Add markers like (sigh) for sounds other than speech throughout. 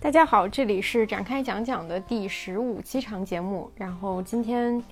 大家好，这里是展开讲讲的第十五期长节目。然后今天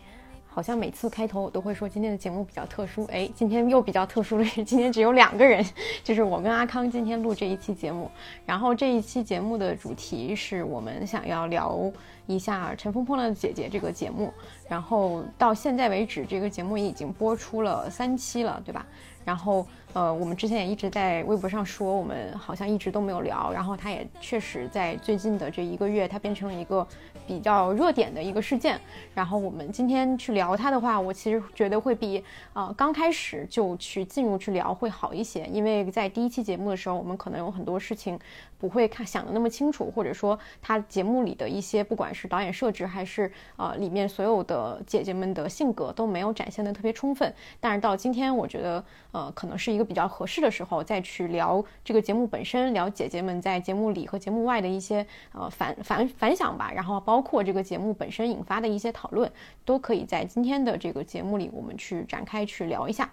好像每次开头我都会说今天的节目比较特殊，哎，今天又比较特殊的是 (laughs) 今天只有两个人，就是我跟阿康今天录这一期节目。然后这一期节目的主题是我们想要聊一下《乘风破浪的姐姐》这个节目。然后到现在为止，这个节目已经播出了三期了，对吧？然后，呃，我们之前也一直在微博上说，我们好像一直都没有聊。然后，他也确实在最近的这一个月，它变成了一个比较热点的一个事件。然后，我们今天去聊它的话，我其实觉得会比啊刚开始就去进入去聊会好一些，因为在第一期节目的时候，我们可能有很多事情不会看想的那么清楚，或者说它节目里的一些不管是导演设置还是呃里面所有的姐姐们的性格都没有展现的特别充分。但是到今天，我觉得。呃，可能是一个比较合适的时候再去聊这个节目本身，聊姐姐们在节目里和节目外的一些呃反反反响吧，然后包括这个节目本身引发的一些讨论，都可以在今天的这个节目里我们去展开去聊一下。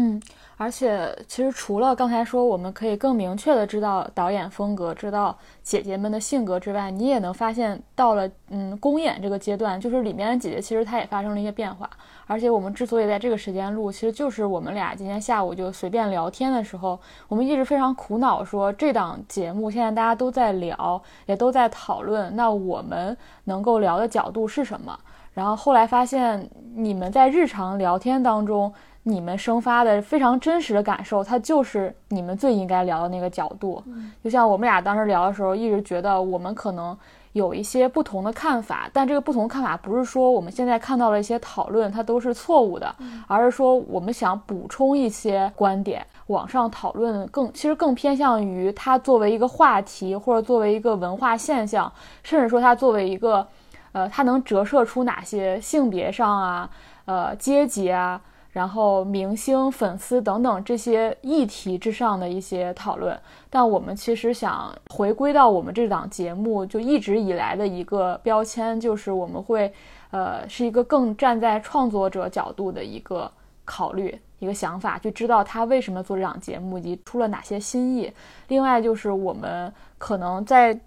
嗯，而且其实除了刚才说我们可以更明确的知道导演风格，知道姐姐们的性格之外，你也能发现到了嗯公演这个阶段，就是里面的姐姐其实她也发生了一些变化。而且我们之所以在这个时间录，其实就是我们俩今天下午就随便聊天的时候，我们一直非常苦恼，说这档节目现在大家都在聊，也都在讨论，那我们能够聊的角度是什么？然后后来发现，你们在日常聊天当中，你们生发的非常真实的感受，它就是你们最应该聊的那个角度。就像我们俩当时聊的时候，一直觉得我们可能。有一些不同的看法，但这个不同看法不是说我们现在看到了一些讨论它都是错误的，而是说我们想补充一些观点，网上讨论更其实更偏向于它作为一个话题，或者作为一个文化现象，甚至说它作为一个，呃，它能折射出哪些性别上啊，呃，阶级啊。然后，明星、粉丝等等这些议题之上的一些讨论，但我们其实想回归到我们这档节目就一直以来的一个标签，就是我们会，呃，是一个更站在创作者角度的一个考虑、一个想法，就知道他为什么做这档节目以及出了哪些新意。另外，就是我们可能在。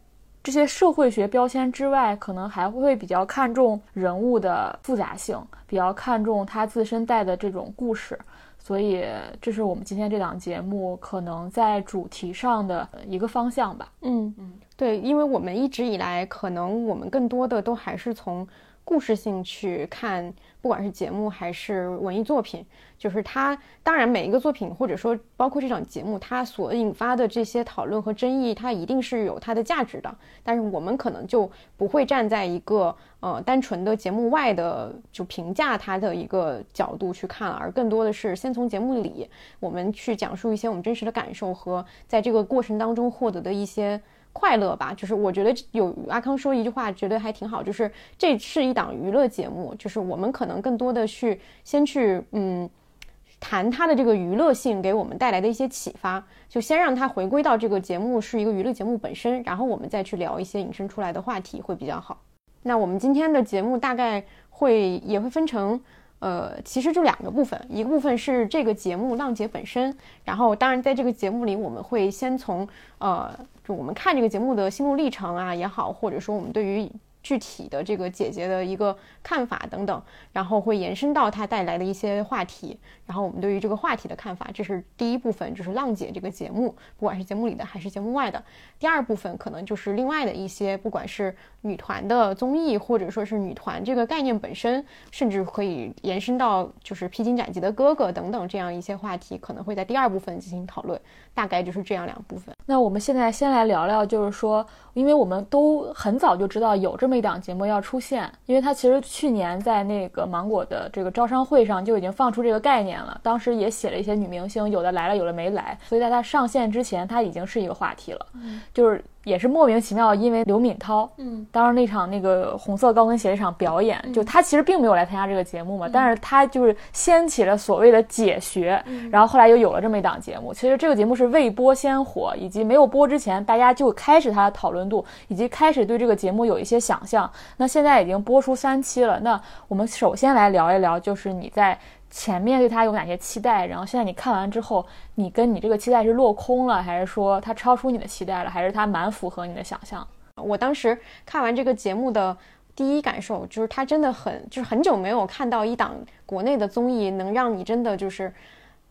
这些社会学标签之外，可能还会比较看重人物的复杂性，比较看重他自身带的这种故事，所以这是我们今天这档节目可能在主题上的一个方向吧。嗯嗯，对，因为我们一直以来，可能我们更多的都还是从故事性去看。不管是节目还是文艺作品，就是它当然每一个作品或者说包括这场节目，它所引发的这些讨论和争议，它一定是有它的价值的。但是我们可能就不会站在一个呃单纯的节目外的就评价它的一个角度去看了，而更多的是先从节目里我们去讲述一些我们真实的感受和在这个过程当中获得的一些。快乐吧，就是我觉得有阿康说一句话，觉得还挺好，就是这是一档娱乐节目，就是我们可能更多的去先去嗯谈它的这个娱乐性给我们带来的一些启发，就先让它回归到这个节目是一个娱乐节目本身，然后我们再去聊一些引申出来的话题会比较好。那我们今天的节目大概会也会分成。呃，其实就两个部分，一个部分是这个节目《浪姐》本身，然后当然在这个节目里，我们会先从呃，就我们看这个节目的心路历程啊也好，或者说我们对于。具体的这个姐姐的一个看法等等，然后会延伸到她带来的一些话题，然后我们对于这个话题的看法，这是第一部分，就是浪姐这个节目，不管是节目里的还是节目外的。第二部分可能就是另外的一些，不管是女团的综艺，或者说是女团这个概念本身，甚至可以延伸到就是披荆斩棘的哥哥等等这样一些话题，可能会在第二部分进行讨论。大概就是这样两部分。那我们现在先来聊聊，就是说，因为我们都很早就知道有这么一档节目要出现，因为它其实去年在那个芒果的这个招商会上就已经放出这个概念了，当时也写了一些女明星，有的来了，有的没来，所以在它上线之前，它已经是一个话题了，就是。也是莫名其妙，因为刘敏涛，嗯，当时那场那个红色高跟鞋那场表演，就他其实并没有来参加这个节目嘛，但是他就是掀起了所谓的解学，然后后来又有了这么一档节目。其实这个节目是未播先火，以及没有播之前，大家就开始他的讨论度，以及开始对这个节目有一些想象。那现在已经播出三期了，那我们首先来聊一聊，就是你在。前面对他有哪些期待，然后现在你看完之后，你跟你这个期待是落空了，还是说他超出你的期待了，还是他蛮符合你的想象？我当时看完这个节目的第一感受就是，他真的很就是很久没有看到一档国内的综艺能让你真的就是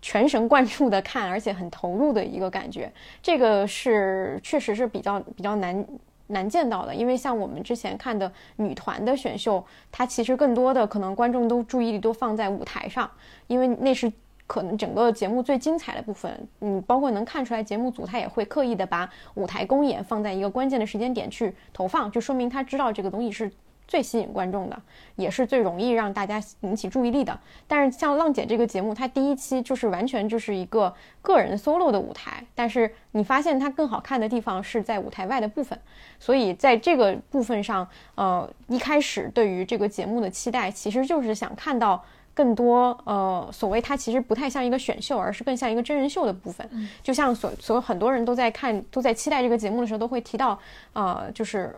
全神贯注的看，而且很投入的一个感觉。这个是确实是比较比较难难见到的，因为像我们之前看的女团的选秀，它其实更多的可能观众都注意力都放在舞台上，因为那是。可能整个节目最精彩的部分，嗯，包括能看出来节目组他也会刻意的把舞台公演放在一个关键的时间点去投放，就说明他知道这个东西是最吸引观众的，也是最容易让大家引起注意力的。但是像浪姐这个节目，它第一期就是完全就是一个个人 solo 的舞台，但是你发现它更好看的地方是在舞台外的部分，所以在这个部分上，呃，一开始对于这个节目的期待其实就是想看到。更多呃，所谓它其实不太像一个选秀，而是更像一个真人秀的部分。就像所所有很多人都在看，都在期待这个节目的时候，都会提到呃，就是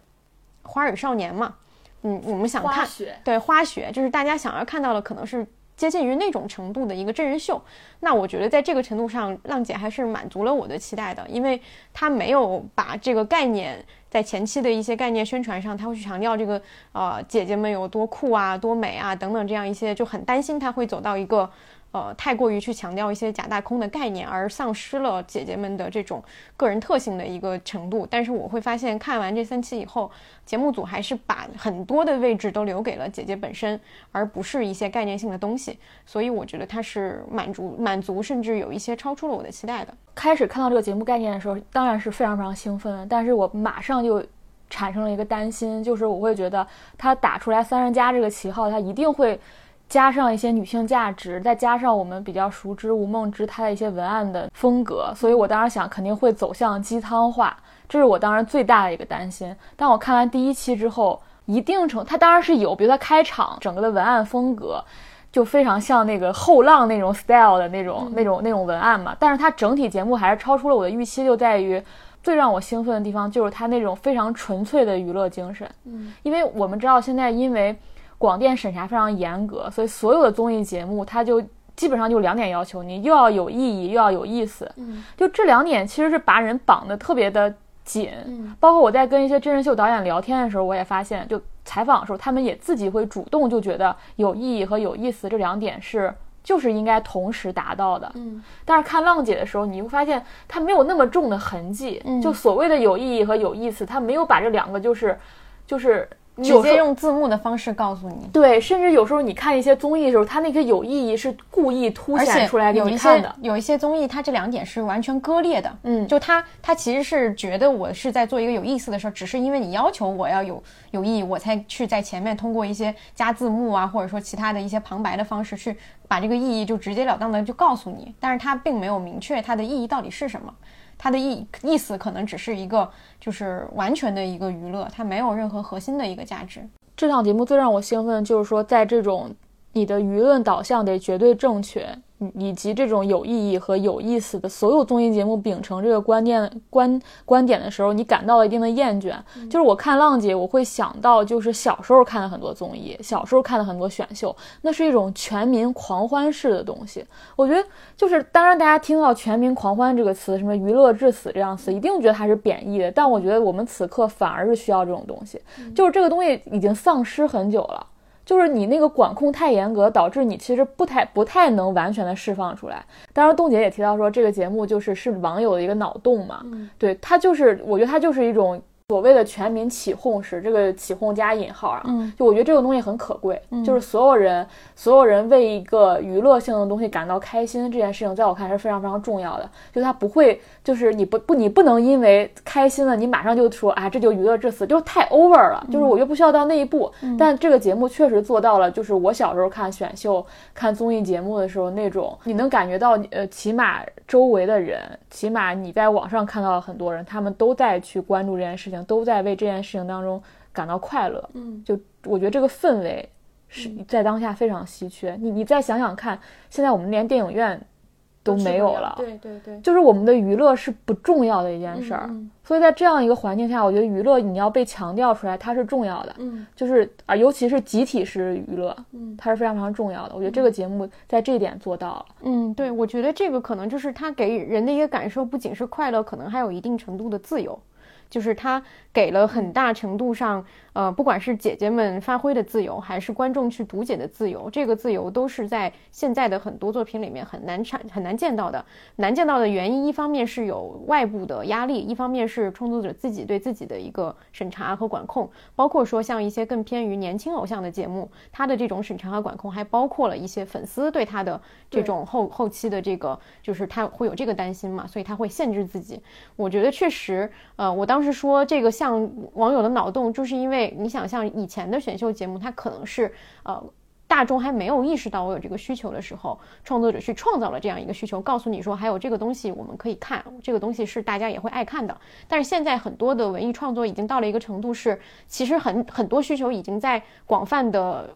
《花儿与少年》嘛。嗯，我们想看对花雪，就是大家想要看到的可能是接近于那种程度的一个真人秀。那我觉得在这个程度上，浪姐还是满足了我的期待的，因为她没有把这个概念。在前期的一些概念宣传上，她会去强调这个，呃，姐姐们有多酷啊，多美啊，等等这样一些，就很担心她会走到一个。呃，太过于去强调一些假大空的概念，而丧失了姐姐们的这种个人特性的一个程度。但是我会发现，看完这三期以后，节目组还是把很多的位置都留给了姐姐本身，而不是一些概念性的东西。所以我觉得它是满足满足，甚至有一些超出了我的期待的。开始看到这个节目概念的时候，当然是非常非常兴奋，但是我马上就产生了一个担心，就是我会觉得他打出来三人家这个旗号，他一定会。加上一些女性价值，再加上我们比较熟知吴梦之她的一些文案的风格，所以我当时想肯定会走向鸡汤化，这是我当时最大的一个担心。但我看完第一期之后，一定程它当然是有，比如它开场整个的文案风格就非常像那个后浪那种 style 的那种那种那种文案嘛，但是它整体节目还是超出了我的预期，就在于最让我兴奋的地方就是它那种非常纯粹的娱乐精神。嗯，因为我们知道现在因为。广电审查非常严格，所以所有的综艺节目，它就基本上就两点要求你：又要有意义，又要有意思。嗯，就这两点其实是把人绑得特别的紧。嗯，包括我在跟一些真人秀导演聊天的时候，我也发现，就采访的时候，他们也自己会主动就觉得有意义和有意思这两点是就是应该同时达到的。嗯，但是看浪姐的时候，你会发现她没有那么重的痕迹。嗯，就所谓的有意义和有意思，她没有把这两个就是就是。直接用字幕的方式告诉你，对，甚至有时候你看一些综艺的时候，它那个有意义是故意凸显出来给你看的。有一些综艺，它这两点是完全割裂的。嗯，就它，它其实是觉得我是在做一个有意思的事儿，只是因为你要求我要有有意义，我才去在前面通过一些加字幕啊，或者说其他的一些旁白的方式去把这个意义就直截了当的就告诉你。但是它并没有明确它的意义到底是什么。它的意意思可能只是一个，就是完全的一个娱乐，它没有任何核心的一个价值。这档节目最让我兴奋就是说，在这种你的舆论导向得绝对正确。以及这种有意义和有意思的所有综艺节目秉承这个观念观观点的时候，你感到了一定的厌倦。就是我看浪姐，我会想到就是小时候看的很多综艺，小时候看的很多选秀，那是一种全民狂欢式的东西。我觉得就是，当然大家听到“全民狂欢”这个词，什么“娱乐至死”这样词，一定觉得它是贬义的。但我觉得我们此刻反而是需要这种东西，就是这个东西已经丧失很久了。就是你那个管控太严格，导致你其实不太不太能完全的释放出来。当然，冻姐也提到说，这个节目就是是网友的一个脑洞嘛。嗯，对，它就是，我觉得它就是一种。所谓的全民起哄式，这个起哄加引号啊，嗯，就我觉得这个东西很可贵，就是所有人，所有人为一个娱乐性的东西感到开心，这件事情在我看是非常非常重要的。就他不会，就是你不不，你不能因为开心了，你马上就说啊，这就娱乐至死，就太 over 了。就是我又不需要到那一步，但这个节目确实做到了，就是我小时候看选秀、看综艺节目的时候那种，你能感觉到，呃，起码周围的人，起码你在网上看到了很多人，他们都在去关注这件事情。都在为这件事情当中感到快乐，嗯，就我觉得这个氛围是在当下非常稀缺。你你再想想看，现在我们连电影院都没有了。对对对，就是我们的娱乐是不重要的一件事儿。嗯所以在这样一个环境下，我觉得娱乐你要被强调出来，它是重要的。嗯就是啊，尤其是集体式娱乐，嗯它是非常非常重要的。我觉得这个节目在这一点做到了。嗯，对，我觉得这个可能就是它给人的一个感受，不仅是快乐，可能还有一定程度的自由。就是它给了很大程度上，呃，不管是姐姐们发挥的自由，还是观众去读解的自由，这个自由都是在现在的很多作品里面很难产、很难见到的。难见到的原因，一方面是有外部的压力，一方面是创作者自己对自己的一个审查和管控。包括说像一些更偏于年轻偶像的节目，它的这种审查和管控，还包括了一些粉丝对他的这种后后期的这个，就是他会有这个担心嘛，所以他会限制自己。我觉得确实，呃，我当时说这个像网友的脑洞，就是因为你想像以前的选秀节目，它可能是呃。大众还没有意识到我有这个需求的时候，创作者去创造了这样一个需求，告诉你说还有这个东西我们可以看，这个东西是大家也会爱看的。但是现在很多的文艺创作已经到了一个程度，是其实很很多需求已经在广泛的，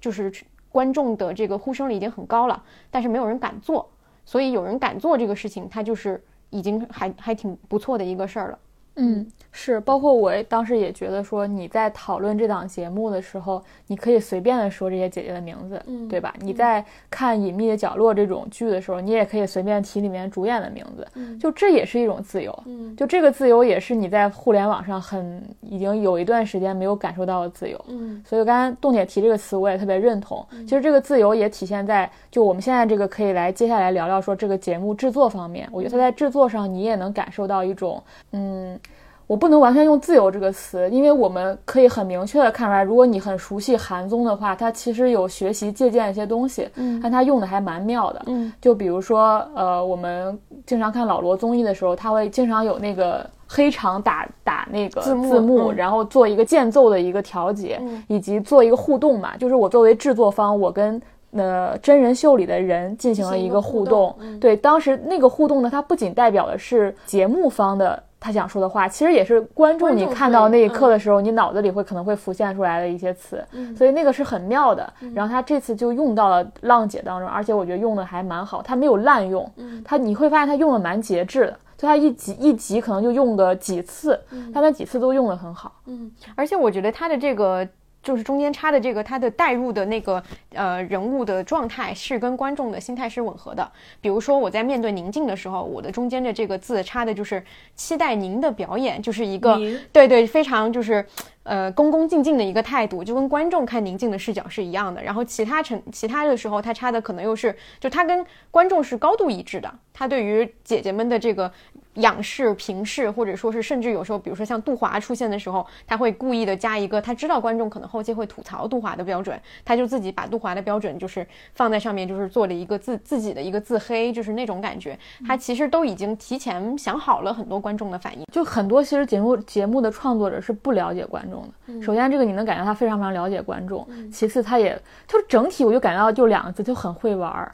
就是观众的这个呼声里已经很高了，但是没有人敢做，所以有人敢做这个事情，它就是已经还还挺不错的一个事儿了。嗯，是，包括我当时也觉得说，你在讨论这档节目的时候，你可以随便的说这些姐姐的名字，嗯对吧？你在看《隐秘的角落》这种剧的时候，你也可以随便提里面主演的名字，嗯就这也是一种自由。嗯就这个自由也是你在互联网上很已经有一段时间没有感受到的自由。嗯所以刚才冻姐提这个词，我也特别认同。其实这个自由也体现在就我们现在这个可以来接下来聊聊说这个节目制作方面。我觉得它在制作上你也能感受到一种嗯。我不能完全用“自由”这个词，因为我们可以很明确的看出来，如果你很熟悉韩综的话，它其实有学习借鉴一些东西，嗯但它用的还蛮妙的。嗯就比如说，呃，我们经常看老罗综艺的时候，他会经常有那个黑场打打那个字幕嗯然后做一个间奏的一个调节，嗯以及做一个互动嘛。就是我作为制作方，我跟呃真人秀里的人进行了一个互动。嗯对，当时那个互动呢，它不仅代表的是节目方的。他想说的话，其实也是观众你看到那一刻嗯。的时候，你脑子里会可能会浮现出来的一些词，嗯所以那个是很妙的。然后他这次就用到了浪姐当中，而且我觉得用的还蛮好，他没有滥用，嗯。他你会发现他用的蛮节制的，就他一集一集可能就用个几次，他那几次都用的很好。嗯，而且我觉得他的这个就是中间插的这个他的带入的那个呃人物的状态是跟观众的心态是吻合的。比如说我在面对宁静的时候，我的中间的这个字插的就是期待您的表演，就是一个对对非常就是。呃，恭恭敬敬的一个态度，就跟观众看宁静的视角是一样的。然后其他成其他的时候，他插的可能又是，就他跟观众是高度一致的。他对于姐姐们的这个仰视、平视，或者说是甚至有时候，比如说像杜华出现的时候，他会故意的加一个，他知道观众可能后期会吐槽杜华的标准，他就自己把杜华的标准就是放在上面，就是做了一个自自己的一个自黑，就是那种感觉。他其实都已经提前想好了很多观众的反应。就很多其实节目节目的创作者是不了解观众的。首先，这个你能感觉到他非常非常了解观众；其次，他也就是整体我就感觉到就两个字，就很会玩儿。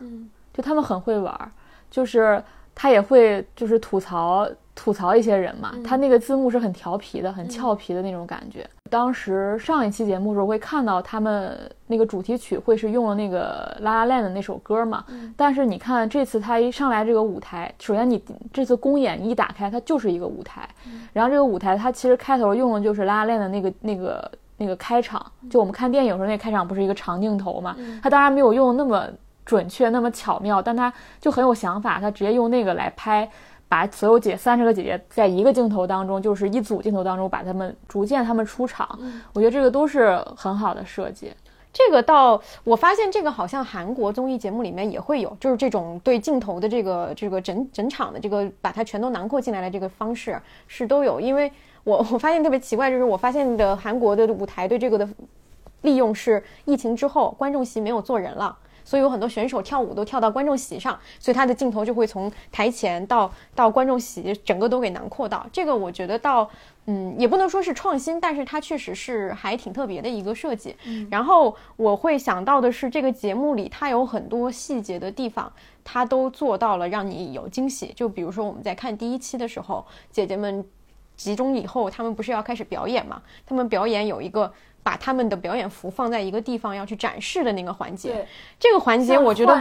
就他们很会玩儿，就是他也会就是吐槽吐槽一些人嘛。他那个字幕是很调皮的，很俏皮的那种感觉。当时上一期节目的时候会看到他们那个主题曲会是用了那个《La La Land》的那首歌嘛，但是你看这次他一上来这个舞台，首先你这次公演一打开，它就是一个舞台，然后这个舞台它其实开头用的就是《La La Land》的那个那个那个开场，就我们看电影时候那个开场不是一个长镜头嘛，它当然没有用那么准确那么巧妙，但他就很有想法，他直接用那个来拍。把所有姐三十个姐姐在一个镜头当中，就是一组镜头当中，把他们逐渐他们出场，我觉得这个都是很好的设计。这个到，我发现这个好像韩国综艺节目里面也会有，就是这种对镜头的这个这个整整场的这个把它全都囊括进来的这个方式是都有。因为我 (laughs) 我发现特别奇怪，就是我发现的韩国的舞台对这个的利用是疫情之后观众席没有坐人了。所以有很多选手跳舞都跳到观众席上，所以他的镜头就会从台前到到观众席，整个都给囊括到。这个我觉得到，嗯，也不能说是创新，但是它确实是还挺特别的一个设计。然后我会想到的是，这个节目里它有很多细节的地方，它都做到了让你有惊喜。就比如说我们在看第一期的时候，姐姐们集中以后，他们不是要开始表演嘛？他们表演有一个把他们的表演服放在一个地方要去展示的那个环节。对。这个环节我觉得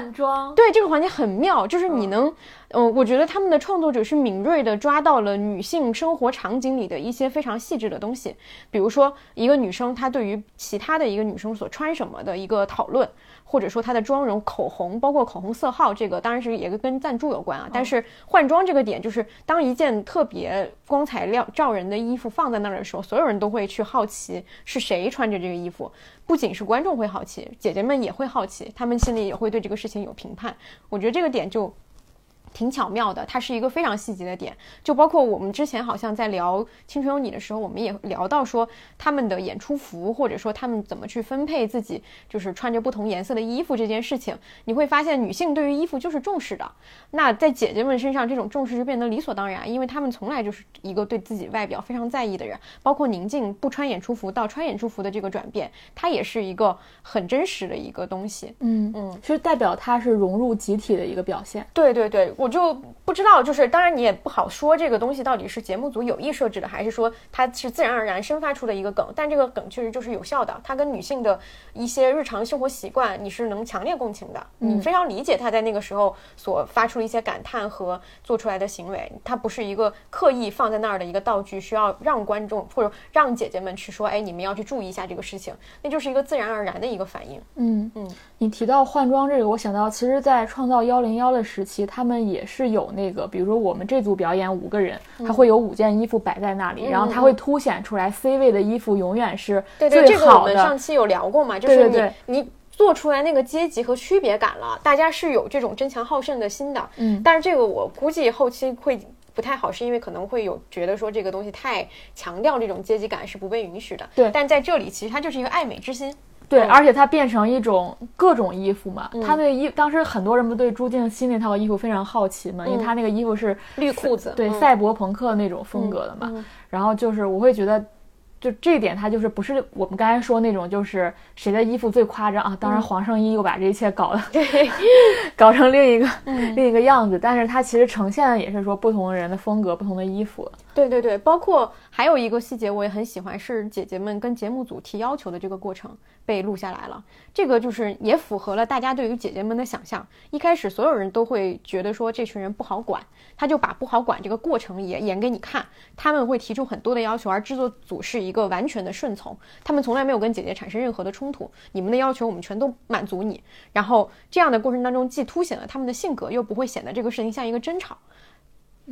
对这个环节很妙，就是你能，嗯、我觉得他们的创作者是敏锐的抓到了女性生活场景里的一些非常细致的东西，比如说一个女生她对于其他的一个女生所穿什么的一个讨论，或者说她的妆容、口红，包括口红色号，这个当然是也跟赞助有关啊。但是换装这个点，就是当一件特别光彩亮照人的衣服放在那儿的时候，所有人都会去好奇是谁穿着这个衣服。不仅是观众会好奇，姐姐们也会好奇，她们心里也会对这个事情有评判。我觉得这个点就挺巧妙的，它是一个非常细节的点。就包括我们之前好像在聊《青春有你》的时候，我们也聊到说他们的演出服，或者说他们怎么去分配自己，就是穿着不同颜色的衣服这件事情，你会发现女性对于衣服就是重视的。那在姐姐们身上，这种重视就变得理所当然，因为她们从来就是一个对自己外表非常在意的人。包括宁静不穿演出服到穿演出服的这个转变，它也是一个很真实的一个东西。嗯嗯，其实代表她是融入集体的一个表现。对对对，我就不知道，就是当然你也不好说这个东西到底是节目组有意设置的，还是说它是自然而然生发出的一个梗。但这个梗确实就是有效的，它跟女性的一些日常生活习惯你是能强烈共情的，你非常理解她在那个时候所发出的一些感叹和做出来的行为，它不是一个刻意放在那儿的一个道具，需要让观众或者让姐姐们去说，哎，你们要去注意一下这个事情，那就是一个自然而然的一个反应。嗯嗯，你提到换装这个，我想到其实，在创造幺零幺的时期，他们也是有那个，比如说我们这组表演五个人，他会有五件衣服摆在那里，然后他会凸显出来 C 位的衣服永远是对对，最这个我。们上期有聊过嘛，就是你对对对你做出来那个阶级和区别感了，大家是有这种争强好胜的心的。嗯但是这个我估计后期会不太好，是因为可能会有觉得说这个东西太强调这种阶级感是不被允许的。对但在这里其实它就是一个爱美之心。对，嗯而且它变成一种各种衣服嘛。他那个衣，当时很多人不对朱静熙那套衣服非常好奇嘛，因为他那个衣服是绿裤子对、嗯赛博朋克那种风格的嘛。嗯然后就是我会觉得。就这一点，他就是不是我们刚才说那种，就是谁的衣服最夸张啊？当然，黄圣依又把这一切搞得、(laughs) 搞成另一个、另一个样子，但是它其实呈现的也是说不同人的风格、不同的衣服。对对对，包括还有一个细节我也很喜欢，是姐姐们跟节目组提要求的这个过程被录下来了。这个就是也符合了大家对于姐姐们的想象。一开始所有人都会觉得说这群人不好管，他就把不好管这个过程也演给你看。他们会提出很多的要求，而制作组是一个完全的顺从，他们从来没有跟姐姐产生任何的冲突。你们的要求我们全都满足你。然后这样的过程当中，既凸显了他们的性格，又不会显得这个事情像一个争吵。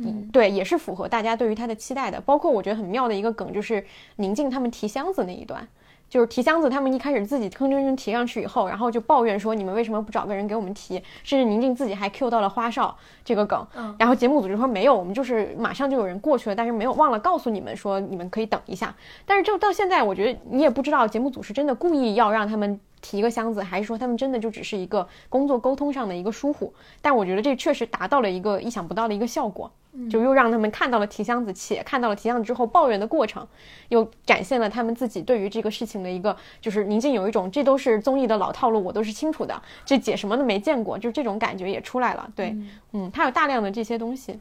嗯，对，也是符合大家对于他的期待的。包括我觉得很妙的一个梗，就是宁静他们提箱子那一段，就是提箱子，他们一开始自己吭哧哧提上去以后，然后就抱怨说你们为什么不找个人给我们提？甚至宁静自己还 Q 到了花少这个梗，然后节目组就说没有，我们就是马上就有人过去了，但是没有忘了告诉你们说你们可以等一下。但是就到现在，我觉得你也不知道节目组是真的故意要让他们。提一个箱子，还是说他们真的就只是一个工作沟通上的一个疏忽？但我觉得这确实达到了一个意想不到的一个效果，就又让他们看到了提箱子，且看到了提箱子之后抱怨的过程，又展现了他们自己对于这个事情的一个，就是宁静有一种这都是综艺的老套路，我都是清楚的，这姐什么都没见过，就这种感觉也出来了。对，嗯，他有大量的这些东西。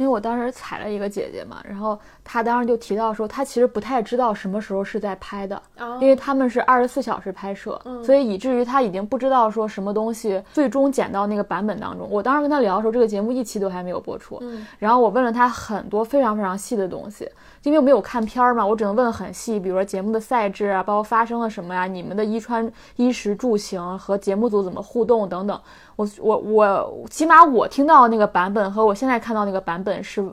因为我当时踩了一个姐姐嘛，然后她当时就提到说，她其实不太知道什么时候是在拍的，因为他们是二十四小时拍摄，所以以至于她已经不知道说什么东西最终剪到那个版本当中。我当时跟她聊的时候，这个节目一期都还没有播出，然后我问了她很多非常非常细的东西，因为我没有看片儿嘛，我只能问很细，比如说节目的赛制啊，包括发生了什么呀，你们的衣穿衣食住行和节目组怎么互动等等。我我我，起码我听到那个版本和我现在看到那个版本是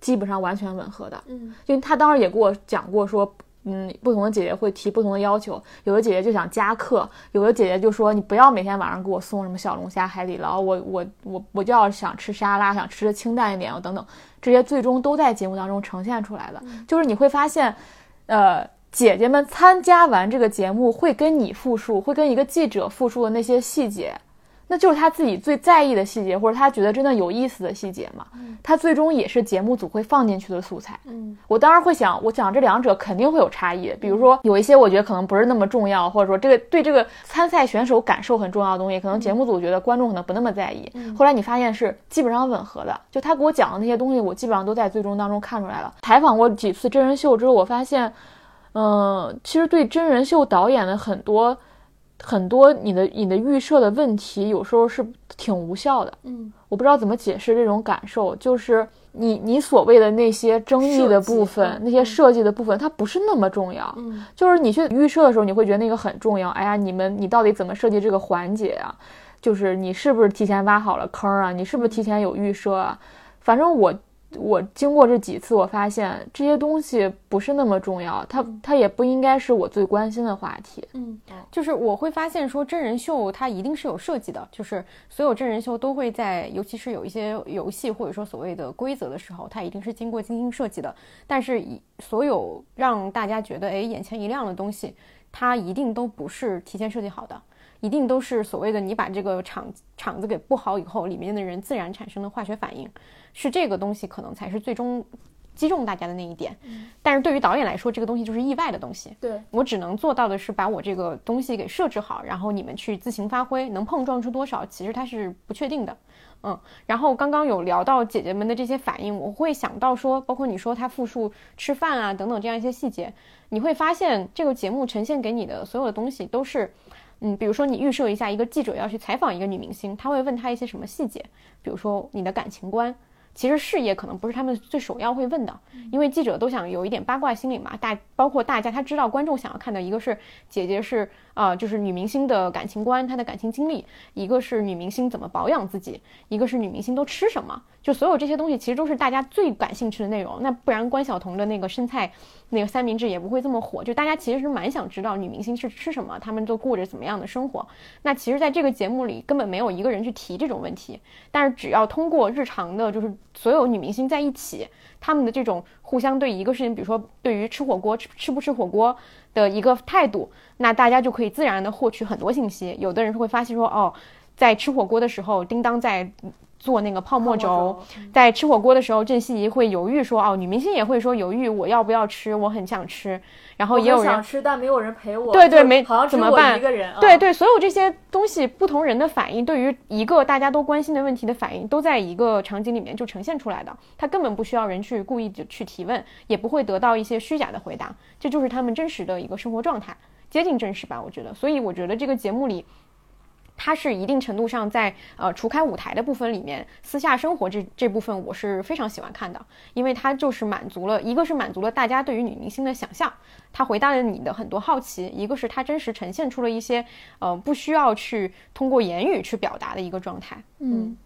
基本上完全吻合的。嗯，因为他当时也给我讲过说，嗯，不同的姐姐会提不同的要求，有的姐姐就想加课，有的姐姐就说你不要每天晚上给我送什么小龙虾、海底捞，我我我我就要想吃沙拉，想吃的清淡一点，等等，这些最终都在节目当中呈现出来了。就是你会发现，呃。姐姐们参加完这个节目，会跟你复述，会跟一个记者复述的那些细节，那就是他自己最在意的细节，或者他觉得真的有意思的细节嘛。他最终也是节目组会放进去的素材。嗯，我当然会想，我讲这两者肯定会有差异。比如说，有一些我觉得可能不是那么重要，或者说这个对这个参赛选手感受很重要的东西，可能节目组觉得观众可能不那么在意。后来你发现是基本上吻合的，就他给我讲的那些东西，我基本上都在最终当中看出来了。采访过几次真人秀之后，我发现。嗯，其实对真人秀导演的很多很多你的你的预设的问题，有时候是挺无效的。嗯，我不知道怎么解释这种感受，就是你你所谓的那些争议的部分，那些设计的部分，它不是那么重要。嗯，就是你去预设的时候，你会觉得那个很重要。哎呀，你们你到底怎么设计这个环节啊？就是你是不是提前挖好了坑啊？你是不是提前有预设啊？反正我我经过这几次，我发现这些东西不是那么重要，它它也不应该是我最关心的话题。嗯，就是我会发现说真人秀它一定是有设计的，就是所有真人秀都会在，尤其是有一些游戏或者说所谓的规则的时候，它一定是经过精心设计的。但是以所有让大家觉得哎眼前一亮的东西，它一定都不是提前设计好的。一定都是所谓的你把这个场场子给布好以后，里面的人自然产生的化学反应，是这个东西可能才是最终击中大家的那一点。但是对于导演来说，这个东西就是意外的东西。对，我只能做到的是把我这个东西给设置好，然后你们去自行发挥，能碰撞出多少，其实它是不确定的。嗯，然后刚刚有聊到姐姐们的这些反应，我会想到说，包括你说她复述吃饭啊等等这样一些细节，你会发现这个节目呈现给你的所有的东西都是。嗯，比如说你预设一下，一个记者要去采访一个女明星，他会问她一些什么细节？比如说你的感情观，其实事业可能不是他们最首要会问的，因为记者都想有一点八卦心理嘛。大包括大家，他知道观众想要看的一个是姐姐是啊、就是女明星的感情观，她的感情经历；一个是女明星怎么保养自己，一个是女明星都吃什么。就所有这些东西，其实都是大家最感兴趣的内容。那不然关晓彤的那个生菜那个三明治也不会这么火。就大家其实是蛮想知道女明星是吃什么，她们都过着怎么样的生活。那其实，在这个节目里，根本没有一个人去提这种问题。但是，只要通过日常的，就是所有女明星在一起，她们的这种互相对一个事情，比如说对于吃火锅吃吃不吃火锅的一个态度，那大家就可以自然的获取很多信息。有的人会发现说，哦，在吃火锅的时候，叮当在。做那个泡沫轴，在吃火锅的时候，郑希怡会犹豫说：“哦，女明星也会说犹豫，我要不要吃？我很想吃。”然后也有人想吃，但没有人陪我。对对，没好像怎么办？一个人。对对，所有这些东西，不同人的反应，对于一个大家都关心的问题的反应，都在一个场景里面就呈现出来的。他根本不需要人去故意去提问，也不会得到一些虚假的回答，这就是他们真实的一个生活状态，接近真实吧？我觉得。所以我觉得这个节目里。它是一定程度上在呃除开舞台的部分里面，私下生活这这部分我是非常喜欢看的，因为它就是满足了一个是满足了大家对于女明星的想象，它回答了你的很多好奇，一个是它真实呈现出了一些呃不需要去通过言语去表达的一个状态。嗯，